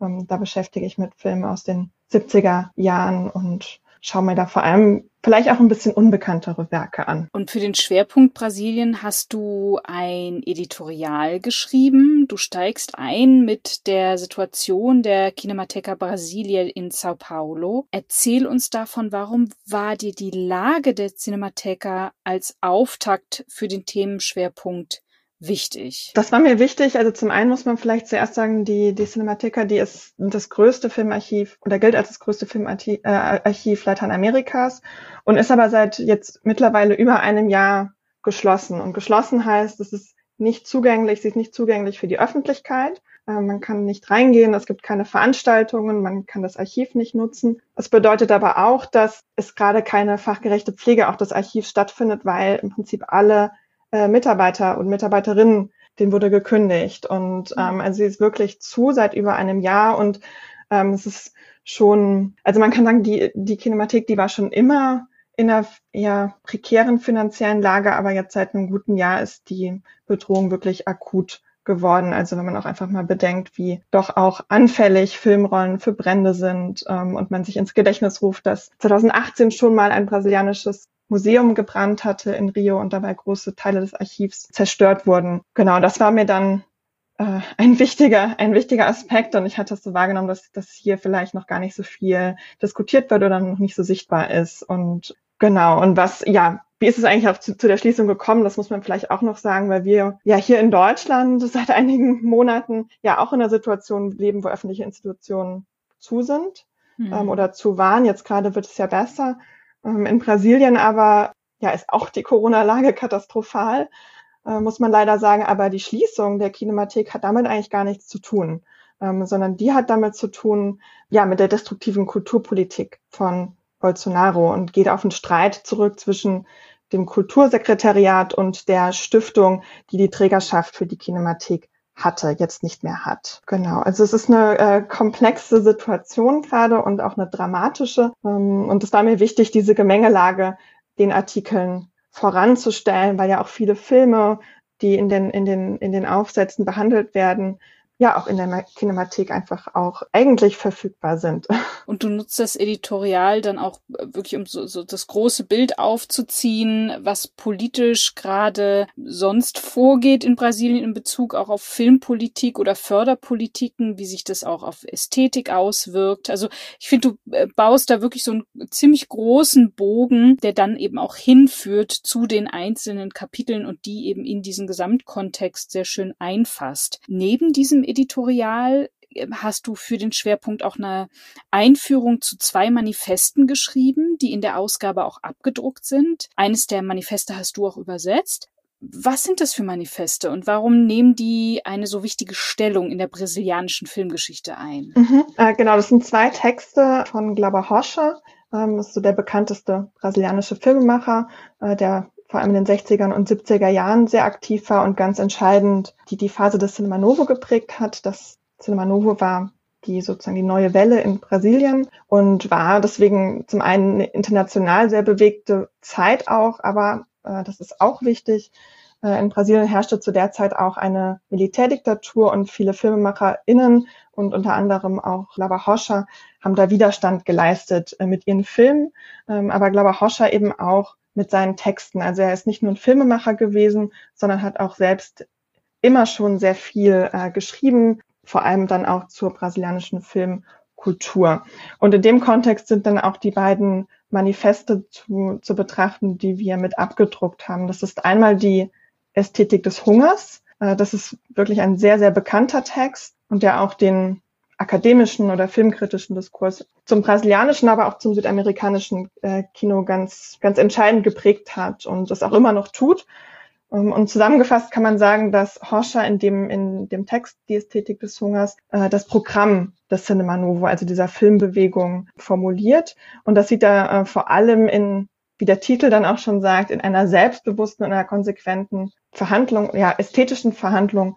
Ähm, da beschäftige ich mit Filmen aus den 70er Jahren und schaue mir da vor allem vielleicht auch ein bisschen unbekanntere Werke an. Und für den Schwerpunkt Brasilien hast du ein Editorial geschrieben. Du steigst ein mit der Situation der Kinemateca Brasilia in Sao Paulo. Erzähl uns davon, warum war dir die Lage der Cinemateca als Auftakt für den Themenschwerpunkt wichtig? Das war mir wichtig. Also zum einen muss man vielleicht zuerst sagen, die, die Cinemateca, die ist das größte Filmarchiv oder gilt als das größte Filmarchiv äh, Lateinamerikas und ist aber seit jetzt mittlerweile über einem Jahr geschlossen. Und geschlossen heißt, es ist nicht zugänglich, sie ist nicht zugänglich für die Öffentlichkeit. Äh, man kann nicht reingehen, es gibt keine Veranstaltungen, man kann das Archiv nicht nutzen. Es bedeutet aber auch, dass es gerade keine fachgerechte Pflege auch des Archivs stattfindet, weil im Prinzip alle äh, Mitarbeiter und Mitarbeiterinnen, denen wurde gekündigt. Und mhm. ähm, also sie ist wirklich zu seit über einem Jahr und ähm, es ist schon, also man kann sagen, die, die Kinematik, die war schon immer in einer eher prekären finanziellen Lage, aber jetzt seit einem guten Jahr ist die Bedrohung wirklich akut geworden. Also wenn man auch einfach mal bedenkt, wie doch auch anfällig Filmrollen für Brände sind ähm, und man sich ins Gedächtnis ruft, dass 2018 schon mal ein brasilianisches Museum gebrannt hatte in Rio und dabei große Teile des Archivs zerstört wurden. Genau, das war mir dann äh, ein wichtiger, ein wichtiger Aspekt und ich hatte es so wahrgenommen, dass, dass hier vielleicht noch gar nicht so viel diskutiert wird oder noch nicht so sichtbar ist. Und genau, und was, ja, wie ist es eigentlich auch zu, zu der Schließung gekommen? Das muss man vielleicht auch noch sagen, weil wir ja hier in Deutschland seit <laughs> einigen Monaten ja auch in einer Situation leben, wo öffentliche Institutionen zu sind mhm. ähm, oder zu waren. Jetzt gerade wird es ja besser. Ähm, in Brasilien aber ja, ist auch die Corona-Lage katastrophal, äh, muss man leider sagen. Aber die Schließung der Kinemathek hat damit eigentlich gar nichts zu tun, ähm, sondern die hat damit zu tun, ja, mit der destruktiven Kulturpolitik von Bolsonaro und geht auf einen Streit zurück zwischen dem Kultursekretariat und der Stiftung, die die Trägerschaft für die Kinemathek hatte, jetzt nicht mehr hat. Genau. Also es ist eine äh, komplexe Situation gerade und auch eine dramatische. Ähm, und es war mir wichtig, diese Gemengelage den Artikeln voranzustellen, weil ja auch viele Filme, die in den, in den, in den Aufsätzen behandelt werden, ja auch in der Kinemathek einfach auch eigentlich verfügbar sind. <laughs> Und du nutzt das Editorial dann auch wirklich, um so, so das große Bild aufzuziehen, was politisch gerade sonst vorgeht in Brasilien in Bezug auch auf Filmpolitik oder Förderpolitiken, wie sich das auch auf Ästhetik auswirkt. Also ich finde, du äh, baust da wirklich so einen ziemlich großen Bogen, der dann eben auch hinführt zu den einzelnen Kapiteln und die eben in diesen Gesamtkontext sehr schön einfasst. Neben diesem Editorial ähm, hast du für den Schwerpunkt auch eine Einführung zu zwei Manifesten geschrieben, die in der Ausgabe auch abgedruckt sind. Eines der Manifeste hast du auch übersetzt. Was sind das für Manifeste und warum nehmen die eine so wichtige Stellung in der brasilianischen Filmgeschichte ein? Mhm, äh, genau, das sind zwei Texte von Glauber Rocha. Ähm, ist so der bekannteste brasilianische Filmemacher, äh, der vor allem in den 60ern und 70er Jahren sehr aktiv war und ganz entscheidend die die Phase des Cinema Novo geprägt hat. Das Cinema Novo war die sozusagen die neue Welle in Brasilien und war deswegen zum einen eine international sehr bewegte Zeit auch, aber äh, das ist auch wichtig. Äh, in Brasilien herrschte zu der Zeit auch eine Militärdiktatur und viele FilmemacherInnen und unter anderem auch Lava Rocha haben da Widerstand geleistet äh, mit ihren Filmen, ähm, aber Lava Rocha eben auch mit seinen Texten. Also er ist nicht nur ein Filmemacher gewesen, sondern hat auch selbst immer schon sehr viel äh, geschrieben, vor allem dann auch zur brasilianischen Filmkultur. Und in dem Kontext sind dann auch die beiden Manifeste zu, zu betrachten, die wir mit abgedruckt haben. Das ist einmal die Ästhetik des Hungers. Äh, das ist wirklich ein sehr, sehr bekannter Text und der auch den akademischen oder filmkritischen Diskurs zum brasilianischen, aber auch zum südamerikanischen äh, Kino ganz, ganz entscheidend geprägt hat und das auch immer noch tut. Ähm, und zusammengefasst kann man sagen, dass Horscher in dem, in dem Text Die Ästhetik des Hungers äh, das Programm des Cinema Novo, also dieser Filmbewegung, formuliert. Und das sieht er äh, vor allem in, wie der Titel dann auch schon sagt, in einer selbstbewussten und einer konsequenten Verhandlung, ja, ästhetischen Verhandlung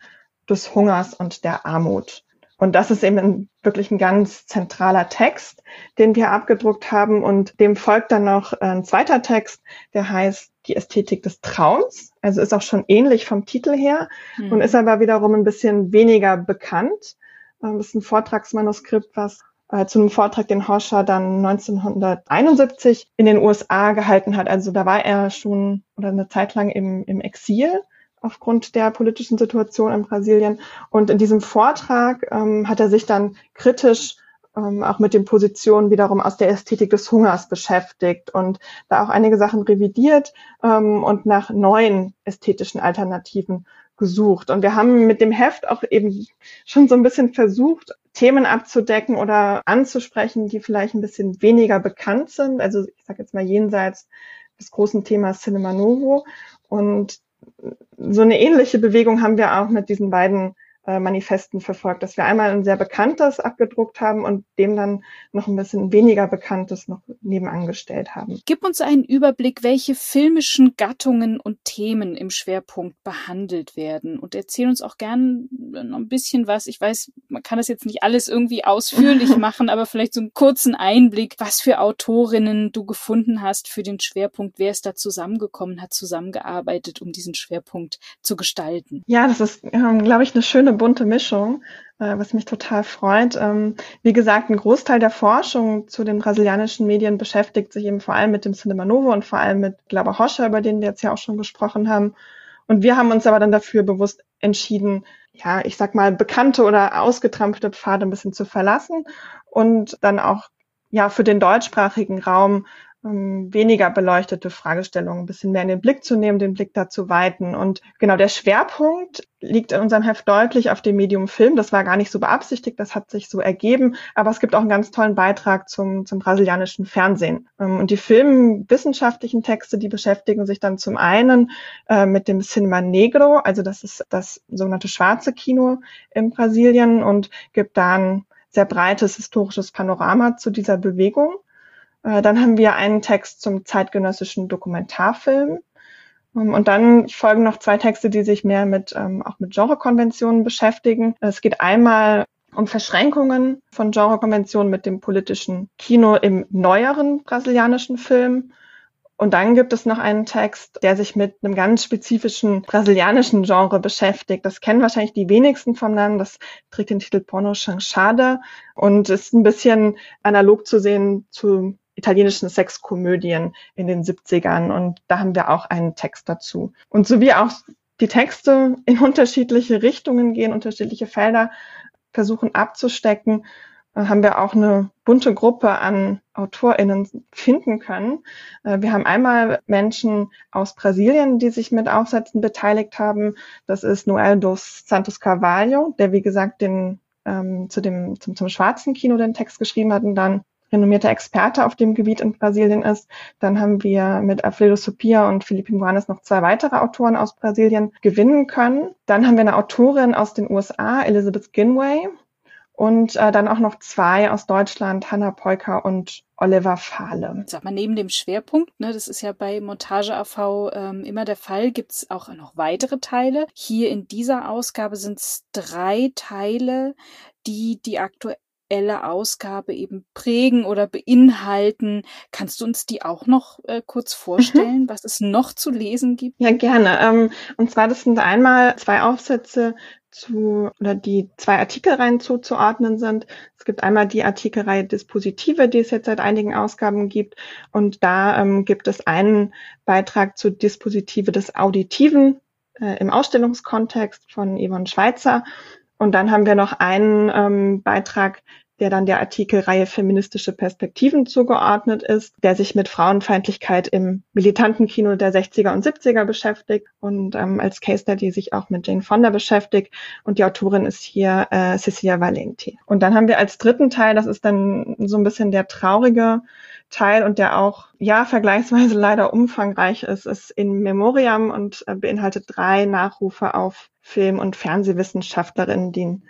des Hungers und der Armut. Und das ist eben ein, wirklich ein ganz zentraler Text, den wir abgedruckt haben. Und dem folgt dann noch ein zweiter Text, der heißt Die Ästhetik des Trauns. Also ist auch schon ähnlich vom Titel her mhm. und ist aber wiederum ein bisschen weniger bekannt. Ähm, das ist ein Vortragsmanuskript, was äh, zu einem Vortrag, den Horscher dann 1971 in den USA gehalten hat. Also da war er schon oder eine Zeit lang im, im Exil aufgrund der politischen Situation in Brasilien. Und in diesem Vortrag ähm, hat er sich dann kritisch ähm, auch mit den Positionen wiederum aus der Ästhetik des Hungers beschäftigt und da auch einige Sachen revidiert ähm, und nach neuen ästhetischen Alternativen gesucht. Und wir haben mit dem Heft auch eben schon so ein bisschen versucht, Themen abzudecken oder anzusprechen, die vielleicht ein bisschen weniger bekannt sind. Also ich sage jetzt mal jenseits des großen Themas Cinema Novo. Und so eine ähnliche Bewegung haben wir auch mit diesen beiden äh, Manifesten verfolgt, dass wir einmal ein sehr bekanntes abgedruckt haben und dem dann noch ein bisschen weniger bekanntes noch nebenangestellt haben. Gib uns einen Überblick, welche filmischen Gattungen und Themen im Schwerpunkt behandelt werden und erzähl uns auch gern noch ein bisschen was. Ich weiß, man kann das jetzt nicht alles irgendwie ausführlich <laughs> machen, aber vielleicht so einen kurzen Einblick, was für Autorinnen du gefunden hast für den Schwerpunkt, wer ist da zusammengekommen, hat zusammengearbeitet, um diesen Schwerpunkt zu gestalten. Ja, das ist, ähm, glaube ich, eine schöne bunte Mischung, äh, was mich total freut. Ähm, wie gesagt, ein Großteil der Forschung zu den brasilianischen Medien beschäftigt sich eben vor allem mit dem Cinema Novo und vor allem mit Glauber Hoscher, über den wir jetzt ja auch schon gesprochen haben. Und wir haben uns aber dann dafür bewusst entschieden, ja, ich sag mal, bekannte oder ausgetrampelte Pfade ein bisschen zu verlassen und dann auch ja für den deutschsprachigen Raum weniger beleuchtete Fragestellungen ein bisschen mehr in den Blick zu nehmen, den Blick dazu weiten. Und genau der Schwerpunkt liegt in unserem Heft deutlich auf dem Medium Film. Das war gar nicht so beabsichtigt, das hat sich so ergeben. Aber es gibt auch einen ganz tollen Beitrag zum, zum brasilianischen Fernsehen. Ähm, und die filmwissenschaftlichen Texte, die beschäftigen sich dann zum einen äh, mit dem Cinema Negro, also das ist das sogenannte schwarze Kino in Brasilien und gibt da ein sehr breites historisches Panorama zu dieser Bewegung. Äh, dann haben wir einen Text zum zeitgenössischen Dokumentarfilm. Ähm, und dann folgen noch zwei Texte, die sich mehr mit, ähm, auch mit Genrekonventionen beschäftigen. Es geht einmal um Verschränkungen von Genrekonventionen mit dem politischen Kino im neueren brasilianischen Film Und dann gibt es noch einen Text, der sich mit einem ganz spezifischen brasilianischen Genre beschäftigt. Das kennen wahrscheinlich die wenigsten vom Namen. Das trägt den Titel Porno Chanchada und ist ein bisschen analog zu sehen zu italienischen Sexkomödien in den 70ern. Und da haben wir auch einen Text dazu. Und so wie auch die Texte in unterschiedliche Richtungen gehen, unterschiedliche Felder versuchen abzustecken, äh, haben wir auch eine bunte Gruppe an AutorInnen finden können. Äh, wir haben einmal Menschen aus Brasilien, die sich mit Aufsätzen beteiligt haben. Das ist Noel dos Santos Carvalho, der wie gesagt den ähm, zu dem zum, zum schwarzen Kino den Text geschrieben hat und dann renommierter Experte auf dem Gebiet in Brasilien ist. Dann haben wir mit Alfredo Sopia und Felipe Iguanes noch zwei weitere Autoren aus Brasilien gewinnen können. Dann haben wir eine Autorin aus den USA, Elizabeth Ginway, und äh, dann auch noch zwei aus Deutschland, Hanna Peuker und Oliver Fahle. Sag mal, neben dem Schwerpunkt, ne, das ist ja bei Montage AV ähm, immer der Fall, gibt's auch noch weitere Teile. Hier in dieser Ausgabe sind es drei Teile, die die aktuelle Ausgabe eben prägen oder beinhalten. Kannst du uns die auch noch äh, kurz mhm. vorstellen, mhm. was es noch zu lesen gibt? Ja, gerne. Ähm, und zwar, das sind einmal zwei Aufsätze zu oder die zwei Artikelreihen zuzuordnen sind. Es gibt einmal die Artikelreihe Dispositive, die es jetzt seit einigen Ausgaben gibt. Und da ähm, gibt es einen Beitrag zu Dispositive des Auditiven äh, im Ausstellungskontext von Yvonne Schweizer. Und dann haben wir noch einen ähm, Beitrag der dann der Artikelreihe Feministische Perspektiven zugeordnet ist, der sich mit Frauenfeindlichkeit im militanten Kino der 60er und 70er beschäftigt und ähm, als Case Study sich auch mit Jane Fonda beschäftigt. Und die Autorin ist hier äh, Cecilia Valenti. Und dann haben wir als dritten Teil, das ist dann so ein bisschen der traurige Teil und der auch, ja, vergleichsweise leider umfangreich ist, ist in Memoriam und äh, beinhaltet drei Nachrufe auf Film- und Fernsehwissenschaftlerinnen, die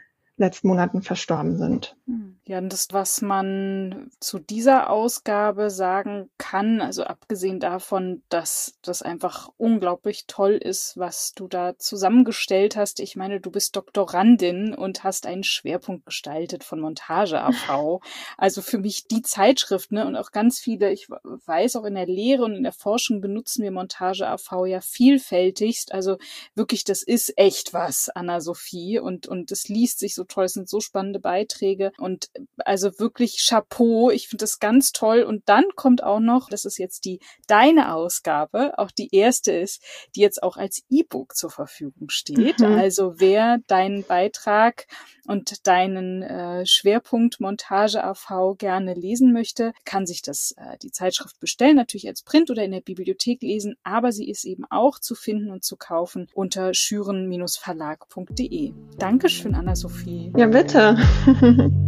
letzten Monaten verstorben sind. Hm. Ja, und das, was man zu dieser Ausgabe sagen kann, also abgesehen davon, dass das einfach unglaublich toll ist, was du da zusammengestellt hast. Ich meine, du bist Doktorandin und hast einen Schwerpunkt gestaltet von Montage AV. <laughs> Also für mich die Zeitschrift, ne, und auch ganz viele, ich weiß auch in der Lehre und in der Forschung benutzen wir Montage AV ja vielfältigst. Also wirklich, das ist echt was, Anna-Sophie. Und, und es liest sich so toll, es sind so spannende Beiträge und also wirklich Chapeau. Ich finde das ganz toll. Und dann kommt auch noch, das ist jetzt die deine Ausgabe, auch die erste ist, die jetzt auch als E-Book zur Verfügung steht. Mhm. Also wer deinen Beitrag und deinen äh, Schwerpunkt Montage AV gerne lesen möchte, kann sich das äh, die Zeitschrift bestellen, natürlich als Print oder in der Bibliothek lesen, aber sie ist eben auch zu finden und zu kaufen unter schüren-verlag.de. Dankeschön, Anna-Sophie. Ja, bitte. <laughs>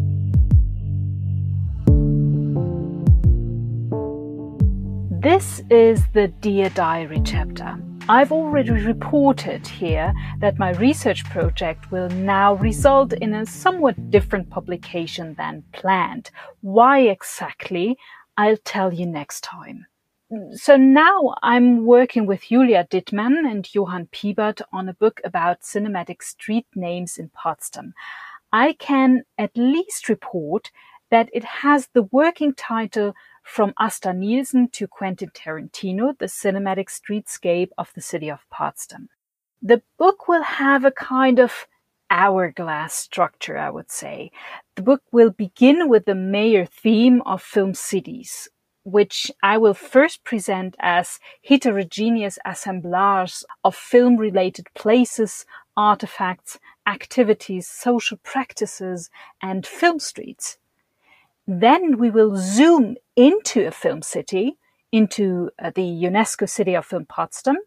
This is the Dear Diary chapter. I've already reported here that my research project will now result in a somewhat different publication than planned. Why exactly? I'll tell you next time. So now I'm working with Julia Dittmann and Johann Piebert on a book about cinematic street names in Potsdam. I can at least report that it has the working title from Asta Nielsen to Quentin Tarantino, the cinematic streetscape of the city of Potsdam. The book will have a kind of hourglass structure, I would say. The book will begin with the major theme of film cities, which I will first present as heterogeneous assemblages of film related places, artifacts, activities, social practices, and film streets. Then we will zoom into a film city, into uh, the UNESCO City of Film Potsdam,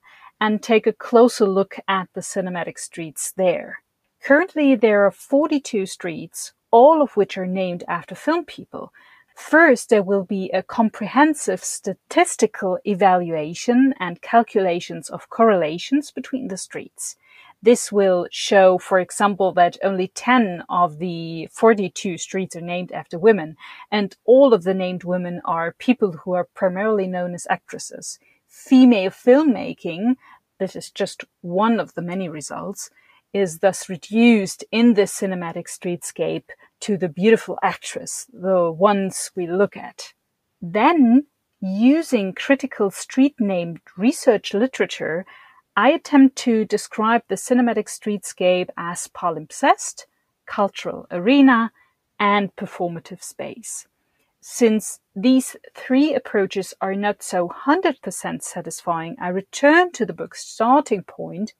and take a closer look at the cinematic streets there. Currently, there are 42 streets, all of which are named after film people. First, there will be a comprehensive statistical evaluation and calculations of correlations between the streets. This will show, for example, that only 10 of the 42 streets are named after women, and all of the named women are people who are primarily known as actresses. Female filmmaking, this is just one of the many results, is thus reduced in this cinematic streetscape to the beautiful actress, the ones we look at. Then using critical street named research literature, I attempt to describe the cinematic streetscape as palimpsest, cultural arena, and performative space. Since these three approaches are not so 100% satisfying, I return to the book's starting point,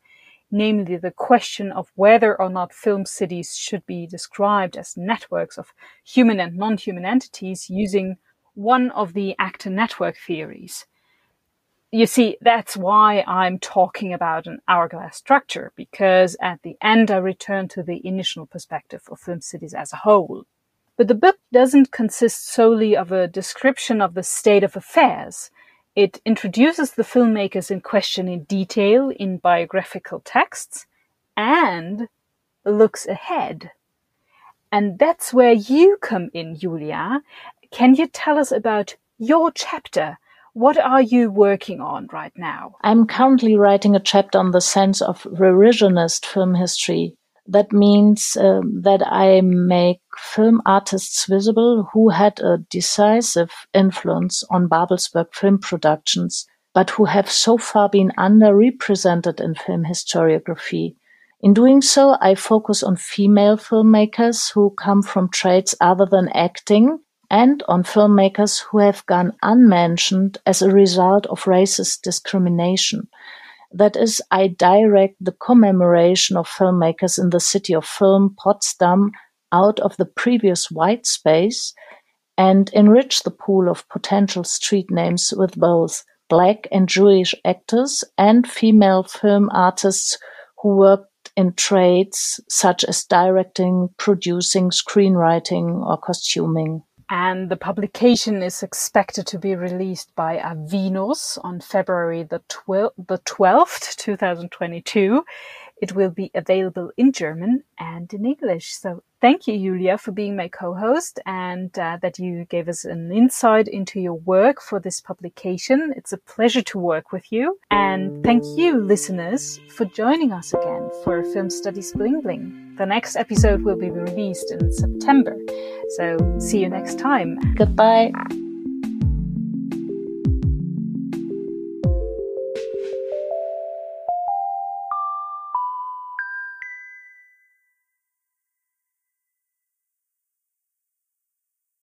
namely the question of whether or not film cities should be described as networks of human and non-human entities using one of the actor network theories. You see, that's why I'm talking about an hourglass structure, because at the end I return to the initial perspective of film cities as a whole. But the book doesn't consist solely of a description of the state of affairs. It introduces the filmmakers in question in detail in biographical texts and looks ahead. And that's where you come in, Julia. Can you tell us about your chapter? What are you working on right now? I'm currently writing a chapter on the sense of revisionist film history that means um, that I make film artists visible who had a decisive influence on Babelsberg film productions, but who have so far been underrepresented in film historiography. In doing so, I focus on female filmmakers who come from trades other than acting and on filmmakers who have gone unmentioned as a result of racist discrimination. That is, I direct the commemoration of filmmakers in the city of film, Potsdam, out of the previous white space and enrich the pool of potential street names with both black and Jewish actors and female film artists who worked in trades such as directing, producing, screenwriting, or costuming and the publication is expected to be released by Avinos on February the, 12th, the 12th, 2022. It will be available in German and in English. So thank you, Julia, for being my co-host and uh, that you gave us an insight into your work for this publication. It's a pleasure to work with you. And thank you, listeners, for joining us again for Film Studies Bling Bling. The next episode will be released in September. So see you next time. Goodbye.